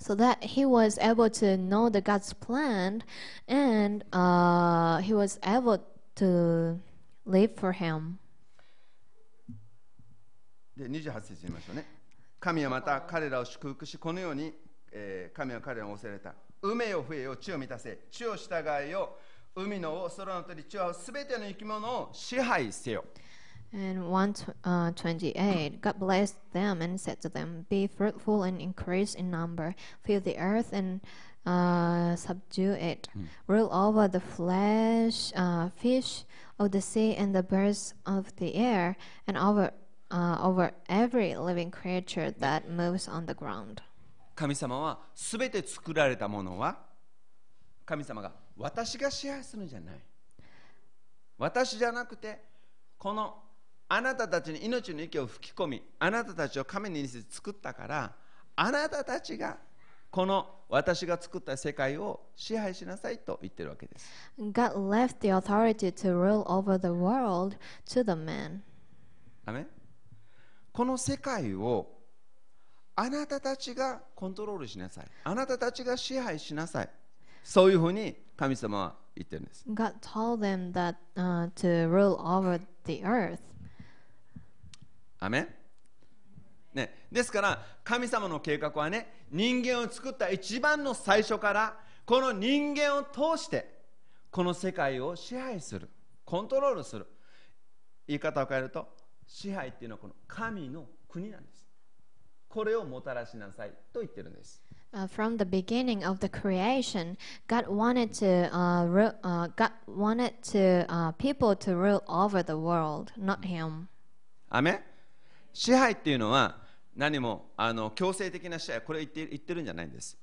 so that he was able to know the God's plan and uh, he was able to live for him. で28節見ましょうね。神はまた彼らを祝福しこのように、えー神は彼らを仰せられた。海よ増えよ地を満たせ。地を従えよ。海の王空の鳥地はすべての生き物を支配せよ And 128, God blessed them and said to them, Be fruitful and increase in number, fill the earth and uh, subdue it, rule over the flesh, uh, fish of the sea and the birds of the air, and over, uh, over every living creature that moves on the ground. 神様はすべて作られたものは神様が私が支配するんじゃない私じゃなくてこの あなたたちに命の息を吹き込みあなたたちを神に似せて作ったからあなたたちがこの私が作った世界を支配しなさいと言ってるわけです。God left the authority to rule over the world to the man. アメン。この世界をあなたたちがコントロールしなさい。あなたたちが支配しなさい。そういうふうに神様は言ってるんです。God told them that uh, to rule over the earth. アメンね、ですから神様の計画はね人間を作った一番の最初からこの人間を通してこの世界を支配するコントロールする。言い方を変えると支配っていうのはこの神の国なんです。これをもたらしなさいと言ってるんです。Uh, from the beginning of the creation, God wanted to uh, ru- uh, God wanted to uh, people to rule over the world, not Him. アメン支配っていうのは何もあの強制的な支配これ言って言ってるんじゃないんです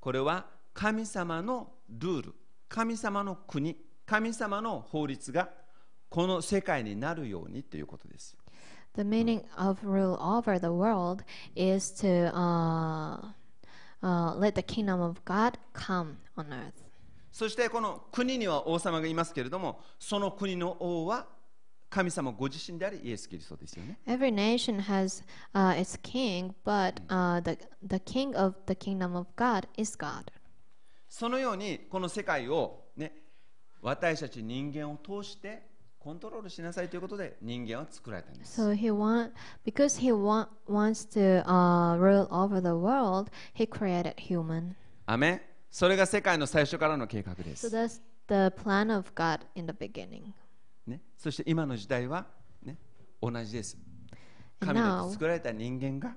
これは神様のルール神様の国神様の法律がこの世界になるようにということです The meaning of rule over the world is to uh, uh, let the kingdom of God come on earth. そしてこの国には王様がいますけれどもその国の王は神様ご自身でありイエス・キリストですよね Every nation has uh, its king, but uh, the, the king of the kingdom of God is God. そのようにこの世界をね私たち人間を通してコントロールしなさいということで人間は作られたんです So he want because he want, wants to uh, rule over the world, he created human. アメンそれが世界の最初からの計画で So す、that's the plan of God in the beginning. ね、そして今の時代は、ね、同じです神によっ now- て作られた人間が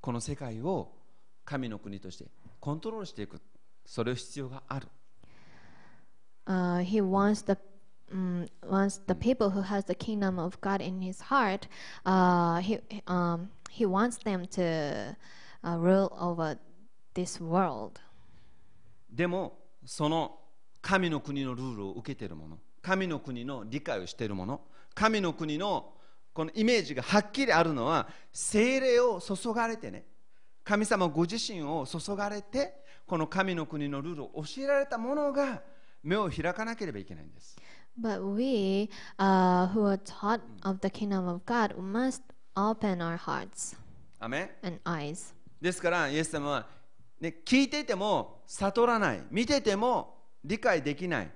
この世界を神の国としてコントロールしていくそれを必要がある Uh, he wants the um, wants the people who has the kingdom of God in his heart. Uh, he um, he wants them to uh, rule over this world. でもその神の国のルールを受けている者神の国の理解をしている者神の国のこのイメージがはっきりあるのは精霊を注がれてね。神様ご自身を注がれてこの神の国のルールを教えられた者が目を開かなければいけないんです。But we, uh, who are taught of the kingdom of God, must open our hearts and eyes. ですからイエス様は、ね、聞いていても悟らない。見てても理解できない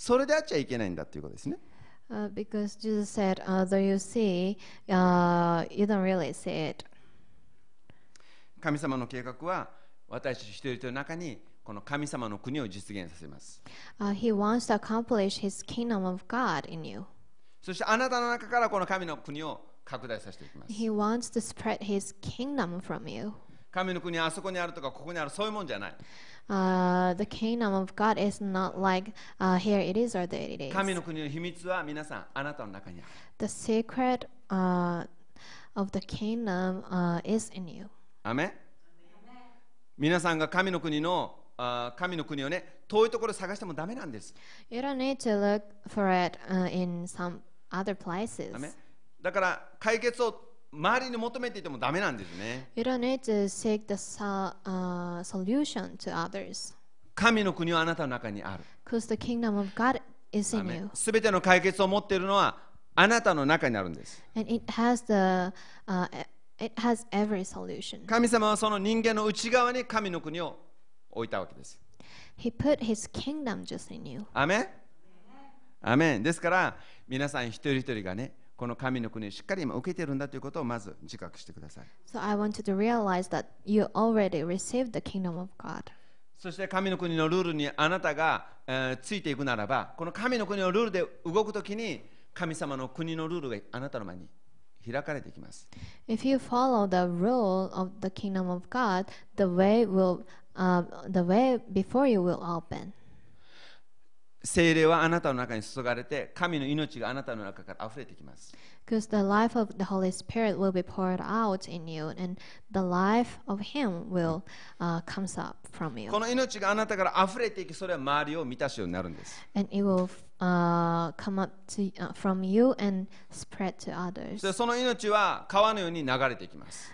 それであっちゃいけないんだということですね Uh, because Jesus said, uh, though you see, uh, you don't really see it. 神様の計画は私一人一人の中にこの神様の国を実現させます Uh, he wants to accomplish his kingdom of God in you. そしてあなたの中からこの神の国を拡大させていきます He wants to spread his kingdom from you. 神の国はあそこにあるとかここにあるそういうもんじゃない Uh, the kingdom of God is not like uh, here it is or there it is. 神の国の秘密は皆さんあなたの中にある The secret uh, of the kingdom uh, is in you. アメン皆さんが神の国の神の国をね遠いところで探してもダメなんです You don't need to look for it uh, in some other places. だから解決を周りに求めていてもダメなんですね You don't need to seek the so- uh, solution to others 神の国はあなたの中にある because the kingdom of God is in you すべての解決を持っているのはあなたの中にあるんです and it has the uh, it has every solution. 神様はその人間の内側に神の国を置いたわけです。He put his kingdom just in you. アメンアメンですから皆さん一人一人がねこの神の国をしっかり今受けているんだということをまず自覚してください。So I want you to realize that you already received the kingdom of God. そして神の国のルールにあなたが、えーついていくならばこの神の国のルールで動くときに神様の国のルールがあなたの前に開かれていきます。If you follow the rule of the kingdom of God, the way will uh, the way before you will open. 精霊はあなたの中に注がれて、神の命があなたの中から溢れてきます。この命があなたから溢れていき、それは周りを満たすようになるんです。その命は川のように流れてきます。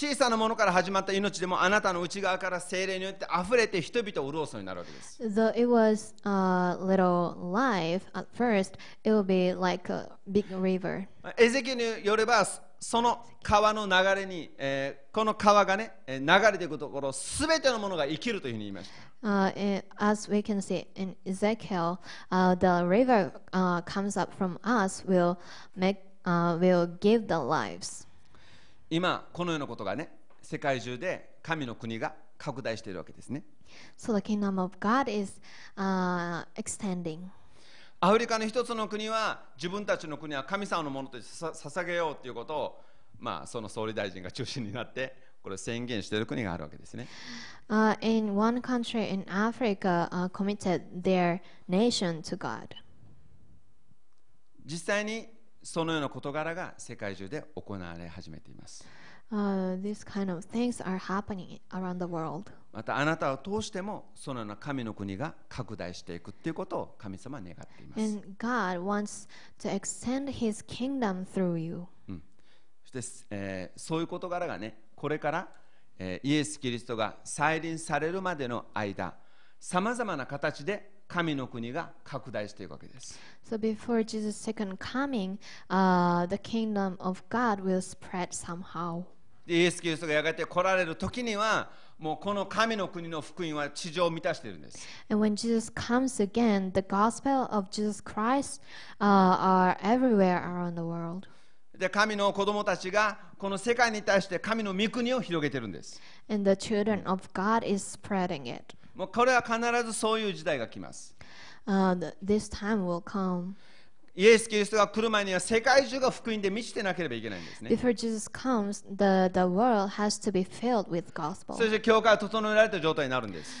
小さなものから始まった命でもあなたの内側から精霊によって溢れて人々を潤すようになるわけです。Though it was a little life at first, it will be like a big river. エゼキによればその川の流れに、えーこの川がねえー流れていくところすべてのものが生きるというふうに言いました。Uh, eh, as we can see in Ezekiel, uh, the river uh, comes up from us will make uh, will give the lives. 今このようなことがね世界中で神の国が拡大しているわけですね。So the kingdom of God is uh, extending. アフリカの一つの国は自分たちの国は神様のものとしてさ捧げようということを、まあ、その総理大臣が中心になってこれを宣言している国があるわけですね。Uh, in one country in Africa, uh, committed their nation to God. 実際にそのような事柄が世界中で行われ始めています。Uh, these kind of things are happening around the world. またあなたを通してもそのような神の国が拡大していくということを神様は願っています。And God wants to extend His kingdom through you. して、えーそういう事柄がねこれから、えーイエス・キリストが再臨されるまでの間さまざまな形で神の国が拡大していくわけです So before Jesus' second coming, uh, the kingdom of God will spread somehow. でイエス・キリストがやがて来られる時にはもうこの神の国の福音は地上を満たしているんです And when Jesus comes again, the gospel of Jesus Christ uh, are everywhere around the world. で神の子供たちがこの世界に対して神の御国を広げてるんです And the children of God is spreading it. もうこれは必ずそういう時代が来ます。イエス・キリストが来る前には世界中が福音で満ちてなければいけないんですね。そして教会は整えられた状態になるんです。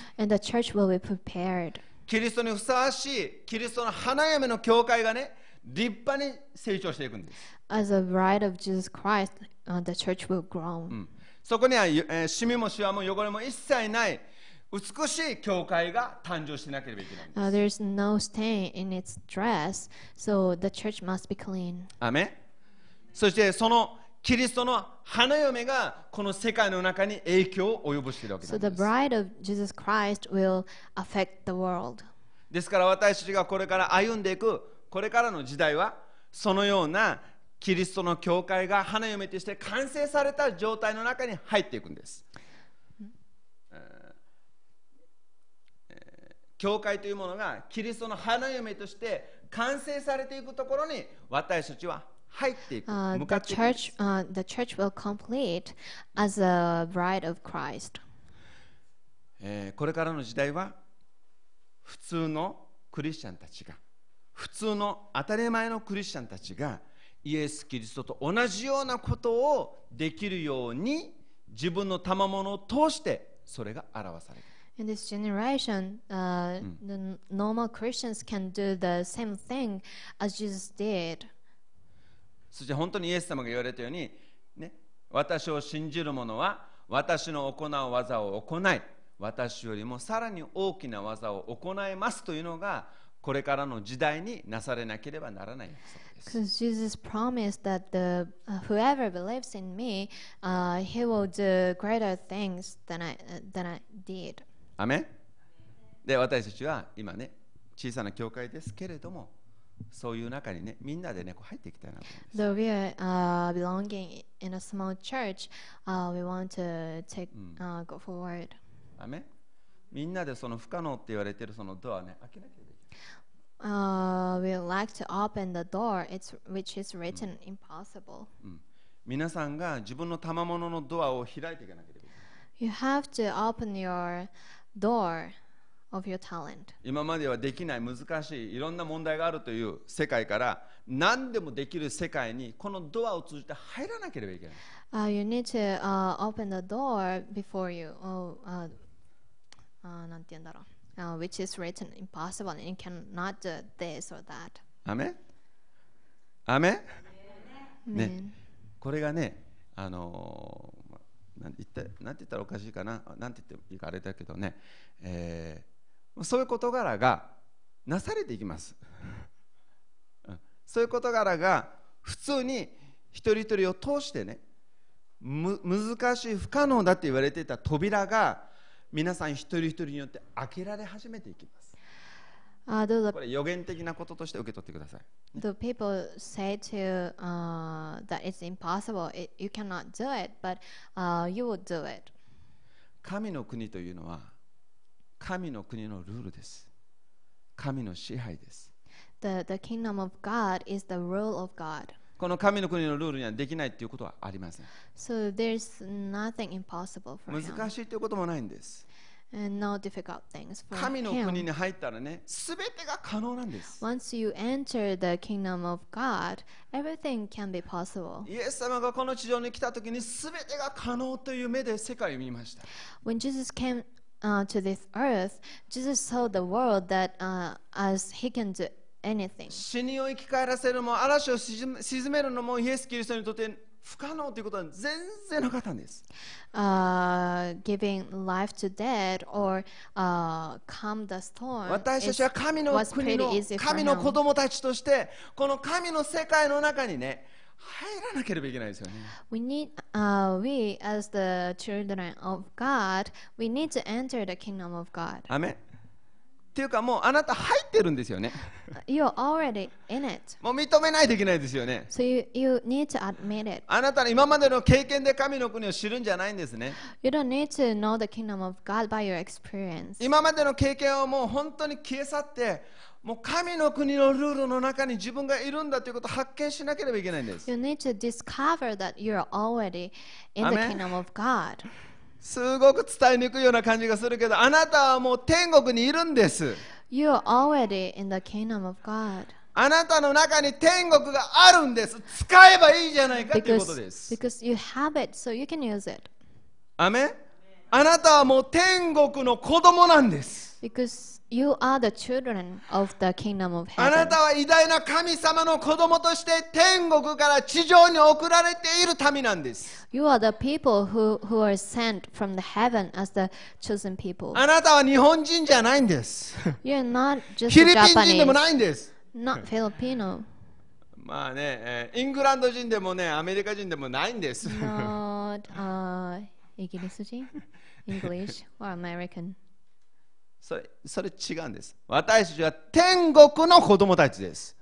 キリストにふさわしい、キリストの花嫁の教会がね、立派に成長していくんです。そこには、えー、シもシワも汚れも一切ない。美しい教会が誕生しなければいけないんです Uh, there's no stain in its dress, so the church must be clean. アメンそしてそのキリストの花嫁がこの世界の中に影響を及ぼしているわけな So ん the です bride of Jesus Christ will affect the world. ですから私たちがこれから歩んでいくこれからの時代はそのようなキリストの教会が花嫁として完成された状態の中に入っていくんです。えーえー教会というものがキリストの花嫁として完成されていくところに私たちは入っていく、Uh, 向か the っていくんです church, uh, the church will complete as a bride of Christ. えーこれからの時代は普通のクリスチャンたちが普通の当たり前のクリスチャンたちがイエス・キリストと同じようなことをできるように自分の賜物を通してそれが表される In this generation, uh, the n- normal Christians can do the same thing as Jesus did. そして本当にイエス様が言われたように、ね、私を信じる者は私の行う技を行い私よりもさらに大きな技を行いますというのがこれからの時代になされなければならない Because Jesus promised that the uh, whoever believes in me, uh, he will do greater things than I uh, than I did. アメンで私たちは今ね小さな教会ですけれどもそういう中にねみんなでねこう入っていきたいなと思うんです Though we are uh, belonging in a small church, uh, we want to take uh, go forward. アメンみんなでその不可能って言われてるそのドアね開けなきゃいけない Uh, we like to open the door, it's which is written impossible. 皆さんが自分の賜物のドアを開いていかなければいけない You have to open your door of your talent. 今まではできない難しいいろんな問題があるという世界から何でもできる世界にこのドアを通じて入らなければいけない Uh, you need to uh, open the door before you. Oh, uh, uh, なんて言うんだろう uh, which is written impossible, and you cannot do this or that. アメンアメ.ねこれがねあのーまなんて言ったなんて言ったらおかしいかな？なんて言っていいかあれだけどね、えーそういう事柄がなされていきます。そういう事柄が普通に一人一人を通してねむ難しい不可能だって言われていた扉が皆さん一人一人によって開けられ始めていきます。Uh, the, これ予言的なこととして受け取ってください though people say to uh, that it's impossible, it, you cannot do it, but uh, you will do it. 神の国というのは神の国のルールです神の支配です The, the kingdom of God is the rule of God. この神の国のルールにはできないということはありません So there's nothing impossible for him, 難しいということもないんです no difficult things for 神の国.に入ったらね全てが可能なんです Once you enter the kingdom of God, everything can be possible. イエス様がこの地上に来た時に全てが可能という目で世界を見ました When Jesus came uh, to this earth, Jesus saw the world that uh, as he can do anything. 死にを生き返らせるも嵐を沈めるのもイエス・キリストにとって不可能ということは全然なかったんです Uh, giving life to dead or uh, calm the storm 私たちは神の国の神の.子供たちとしてこの神の世界の中にね入らなければいけないですよね。We need, uh, we as the children of God, we need to enter the kingdom of God. アメンていうかもうあなた入ってるんですよね。もう認めないといけないですよね。あなたの今までの経験で神の国を知るんじゃないんですね。今までの経験をもう本当に消え去って、もう神の国のルールの中に自分がいるんだということを発見しなければいけないんです。すごく伝えにくいような感じがするけど、あなたはもう天国にいるんです。You're already in the kingdom of God. あなたの中に天国があるんです。使えばいいじゃないかということです。because you have it, so you can use it. アメンあなたはもう天国の子供なんです。あなたは偉大な神様の子供として天国から地上に送られている民なんです。あなたは日本人じゃないんです。フィリピン人でもないんです。まあね、イングランド人でもね、アメリカ人でもないんです。それそれ違うんです。私たちは天国の子供たちです。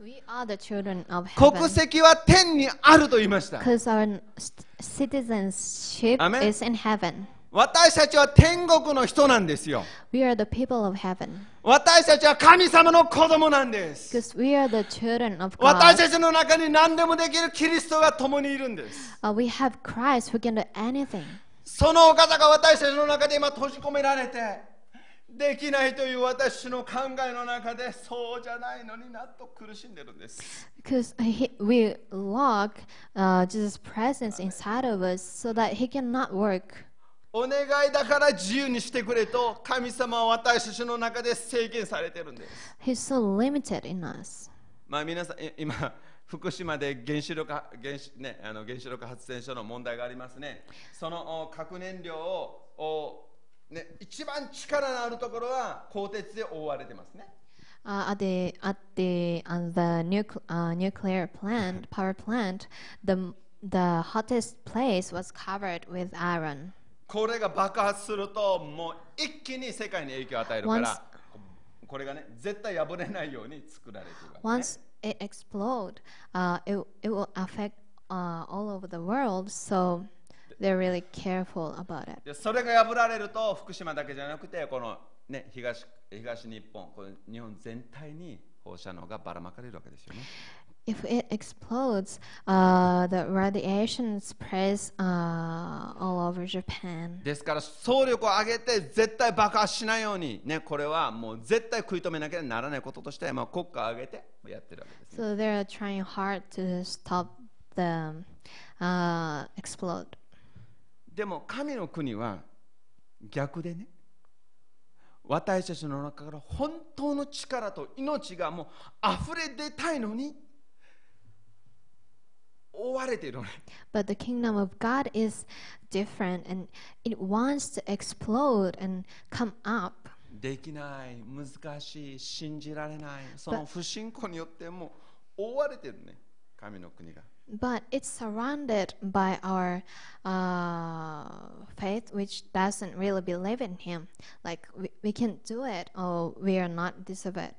国.籍は天にあると言いました。私たちは天国の人なんですよ。私たちは神様の子供なんです。私.たちの中に何でもできるキリストが共にいるんです。Uh. そのお方が私たちの中で今閉じ込められて、できないという私の考えの中でそうじゃないのになと苦しんでるんです。Because we lock uh, Jesus' presence inside of us so that he cannot work. お願いだから自由にしてくれと神様は私たちの中で制限されてるんです。He's so limited in us. まあ皆さんい今福島で原子力原子ねあの原子力発電所の問題がありますね。そのお核燃料をおね一番力のあるところは鋼鉄で覆われてますね。Uh, at the at the on the nucle- uh, nuclear plant, power plant, the the hottest place was covered with iron. これが爆発するともう一気に世界に影響を与えるからこれがね絶対破れないように作られているね。Once it explode, uh, it it will affect uh, all over the world. So they're really careful about it. でそれが破られると福島だけじゃなくてこの、ね、東東日本この日本全体に放射能がばらまかれるわけですよね。If it explodes, uh, the radiation spreads uh, all over Japan. ですから総力を上げて絶対爆発しないように、ね、これはもう絶対食い止めなきゃならないこととして、まあ、国家を挙げてやってるわけです、ね。So they're trying hard to stop the uh, explode. でも神の国は逆でね。私たちの中から本当の力と命がもう溢れ出たいのに追われているのね。But the kingdom of God is different and it wants to explode and come up. できない難しい信じられないその不信仰によってもう覆われてるね But it's surrounded by our uh, faith, which doesn't really believe in Him. Like we, we can do it or we are not deserve it.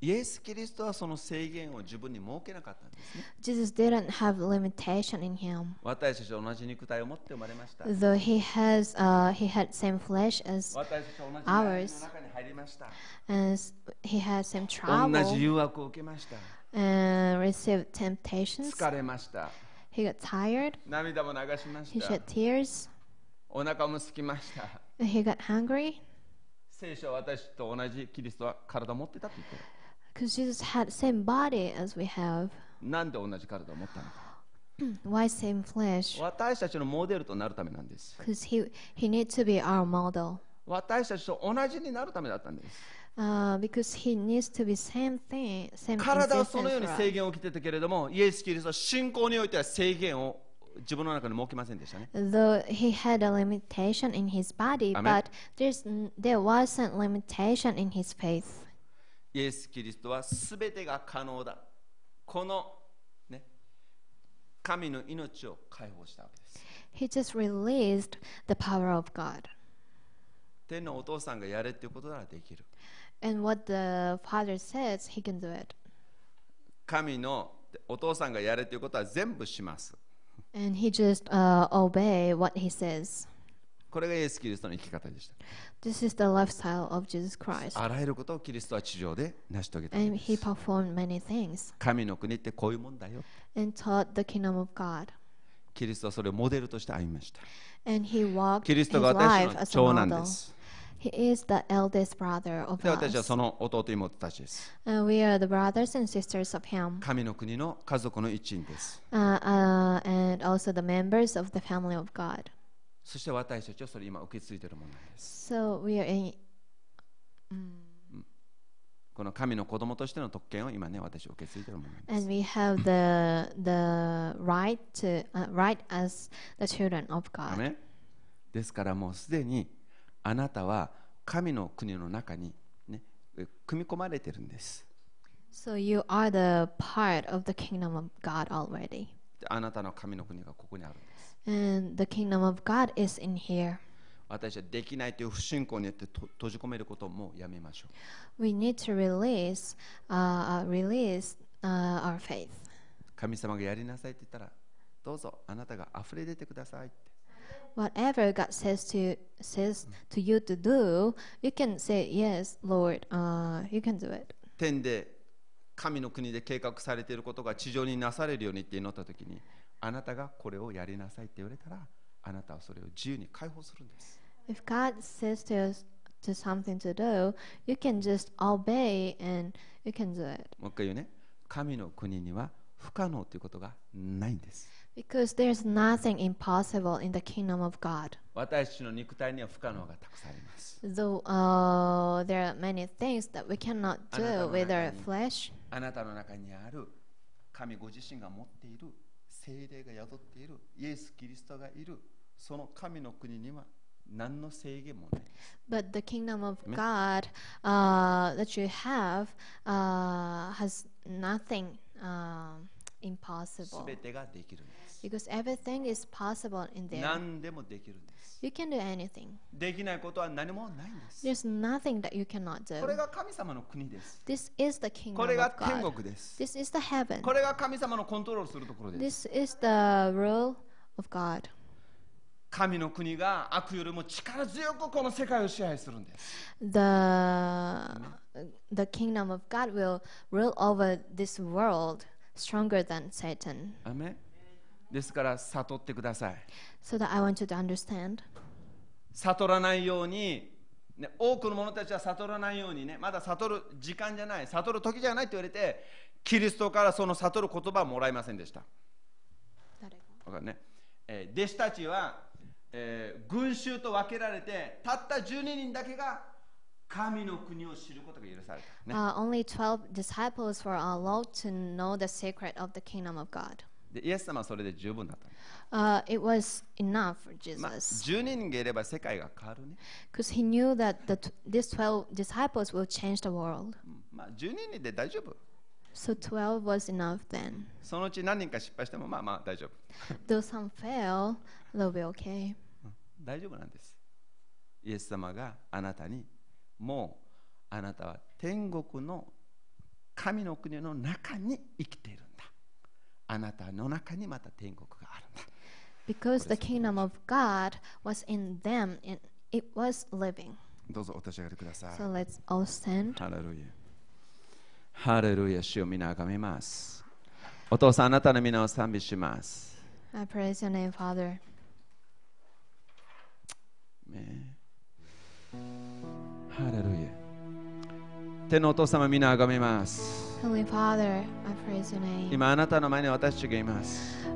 イエス・キリストはその制限を自分に設けなかったんですね Jesus didn't have limitation in Him. 私たちは同じ肉体を持って生まれました Though He has, uh, He had same flesh as 私たちは同じ Ours 中に入りました as He had same 同じ trouble 誘惑を受けました And received temptations. 疲れました He got tired. 涙も流しま He した shed tears. お腹も空きました He got hungry 聖書は私と同じキリストは体を持ってたって言ってる because Jesus had same body as we have. なんで同じ体を持ったのか Why same flesh? 私たちのモデルとなるためなんです Because he he needs to be our model. 私たちと同じになるためだったんです Uh, because he needs to be same thing, same 体はそのよう existence に for 制 us. 限を受けてたけれどもイエス・キリストは信仰においては制限を自分の中に設けませんでしたね Though he had a limitation in his body, Amen. but there's n- there wasn't limitation in his faith. イエス・キリストは全てが可能だこの、ね、 神の命を解放したわけです。 He just released the power of God. 天のお父さんがやれっていうことならできる。 And what the Father says, He can do it. 神のお父さんがやれっていうことは全部します。And He just uh, obey what He says. これがイエス・キリストの生き方でした。This is the lifestyle of Jesus Christ. あらゆることをキリストは地上で成し遂げた And で He す。performed many things 神の国ってこういうもんだよ。and taught the kingdom of God. キリストはそれをモデルとして歩みました。And He walked キリストが私の長男.です。He is the eldest brother of で、私は us. その弟妹たちです。And we are the brothers and sisters of Him. 神の国の家族の一員です。Uh, uh, and also the members of the family of God. そして私たちはそれ今受け継いでいるものなんです。So we are in, この神の子供としての特権を今ね、私は受け継いでいるものなんです。and we have the the right to uh, right as the children of ア God. メンですからもうすでにあなたは神の国の中に、ね、え組み込まれてるんです。So you are the part of the kingdom of God already. であなたの神の国がここにあるんです。And the kingdom of God is in here. 私はできないという不信仰によってと閉じ込めることをもうやめましょう。We need to release uh, uh, release uh, our faith. 神様がやりなさいって言ったら、どうぞあなたが溢れ出てくださいって。Whatever God says to says to you to do, you can say yes, Lord. Uh, you can do it. 天で神の国で計画されていることが地上になされるようにって祈ったときに、あなたがこれをやりなさいって言われたら、あなたはそれを自由に解放するんです。If God says to us to something to do, you can just obey and you can do it. もう一回言うね。神の国には不可能ということがないんです。Because there's nothing impossible in the kingdom of God. 私たちの肉体には不可能がたくさんあります。 Though uh, there are many things that we cannot do with our flesh, あなたの中にある神ご自身が持っている精霊が宿っているイエス・キリストがいるその神の国には何の制限もないです but the kingdom of Amen. God uh, that you have uh, has nothing um, す impossible. べてができるんです Because everything is possible in there. 何でもできるんです You can do anything. できないことは何もないんです There's nothing that you cannot これ do. が神様の国です This is the kingdom これが of 天 God. 国です This is the heaven. これが神様のコントロールするところです This is the rule of God. 神の国が悪よりも力強くこの世界を支配するんです The the kingdom of God will rule over this world stronger than Satan. アメン ですから悟ってください。So that I want you to understand. 悟らないように、ね、多くの者たちは悟らないようにねまだ悟る時間じゃない悟る時じゃないと言われてキリストからその悟る言葉はもらえませんでした。わかるね、えー弟子たちは、えー群衆と分けられてたった12人だけが神の国を知ることが許された、ね。Uh, only 12 disciples were allowed to know the secret of the kingdom of God. でイエス様はそれで十分だった Uh, it was enough for まあ、Jesus 12人がいれば世界が変わるね、because he knew that the these 12 disciples will change the world. うんまあ、12人で大丈夫 So 12 was enough then. そのうち何人か失敗してもまあまあ大丈夫 Though some fail, they'll be okay. 大丈夫なんです。イエス様があなたにもうあなたは天国の神の国の中に生きている。あなたの中にまた天国があるんだ。Because the kingdom of God was in them and it was living. どうぞお立ち上がりください。So let's all stand. ハレルヤ。ハレルヤ、主を皆あがめます。お父さん、あなたの皆を賛美します。I praise your name, Father. ねハレルヤ。天のお父様、皆あがめます。今あなたの前に私がいます。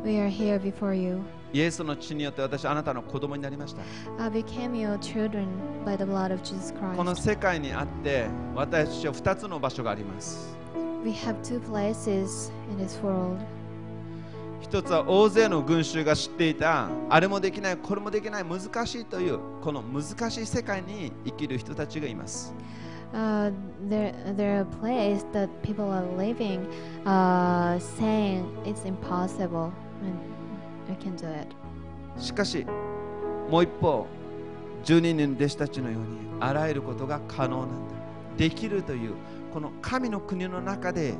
イエスの血によって私はあなたの子供になりました。この世界にあって私は2つの場所があります。1つは大勢の群衆が知っていたあれもできない、これもできない、難しいというこの難しい世界に生きる人たちがいます。Uh, there, there are places that people are living, uh, saying it's impossible. and we can do it. しかしもう一方12人の弟子たちのようにあらゆることが可能なんだできるというこの神の国の中で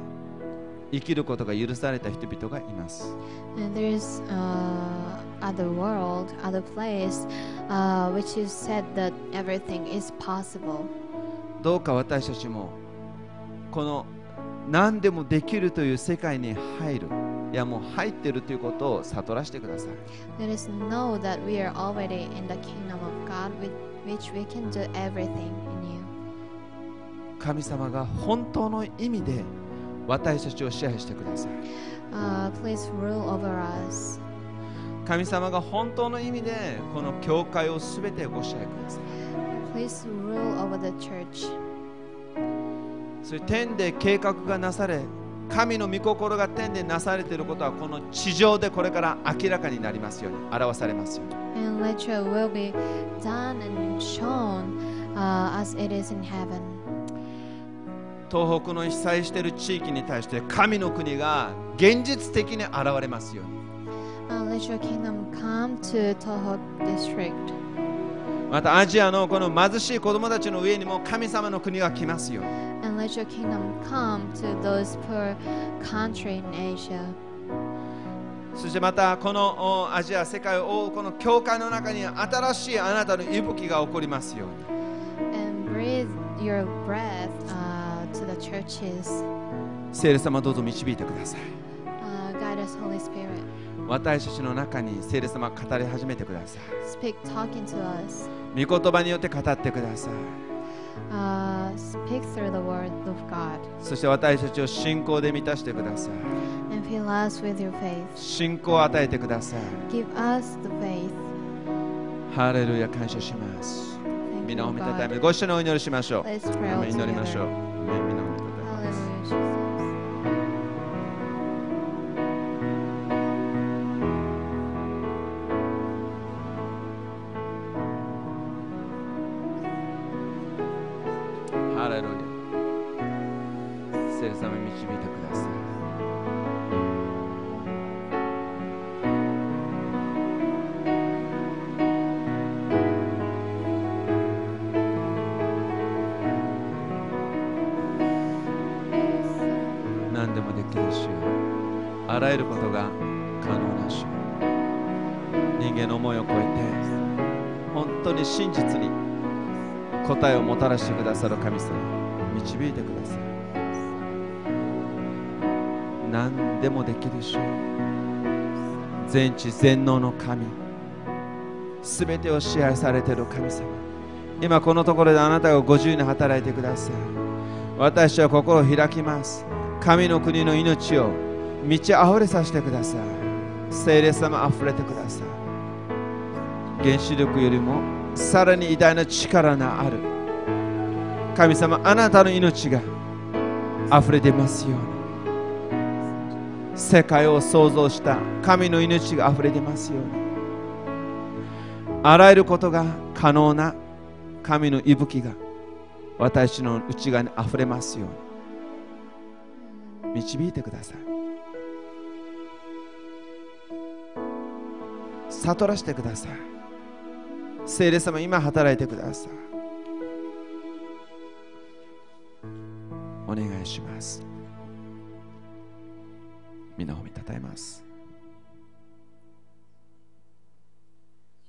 生きることが許された人々がいます And there's uh, other world, other place, uh, which is said that everything is possible. どうか私たちもこの何でもできるという世界に入るいやもう入っているということを悟らせてください。神様が本当の意味で私たちを支配してください。神様が本当の意味でこの教会をすべてご支配ください。please rule over the church. そして天で計画がなされ神の御心が天でなされていることはこの地上でこれから明らかになりますように表されますように東北の被災している地域に対して神の国が現実的に現れますように、uh, let your kingdom come to 東北 district またアジアのこの貧しい子供たちの上にも神様の国が来ますよ。そしてまたこのアジア世界をこの教会の中に新しいあなたの息吹が起こりますように。聖霊様どうぞ導いてください。Uh, guide us, Holy Spirit. 私たちの中に聖霊様が語り始めてください。御言葉によって語ってください。Uh, そして私たちを信仰で満たしてください。信仰を与えてください。ハレルヤ感謝します。みんなお見たためご一緒にお祈りしましょう。みんなお祈りましょう。全知全能の神。すべてを支配されている神様。今このところであなたがご自由に働いてください。私は心を開きます。神の国の命を満ち溢れさせてください。聖霊様あふれてください。原子力よりもさらに偉大な力のある神様あなたの命が溢れてますように。世界を創造した神の命が溢れてますように。あらゆることが可能な神の息吹が私の内側に溢れますように。導いてください。悟らせてください。聖霊様今働いてください。お願いします。皆を見たたえます。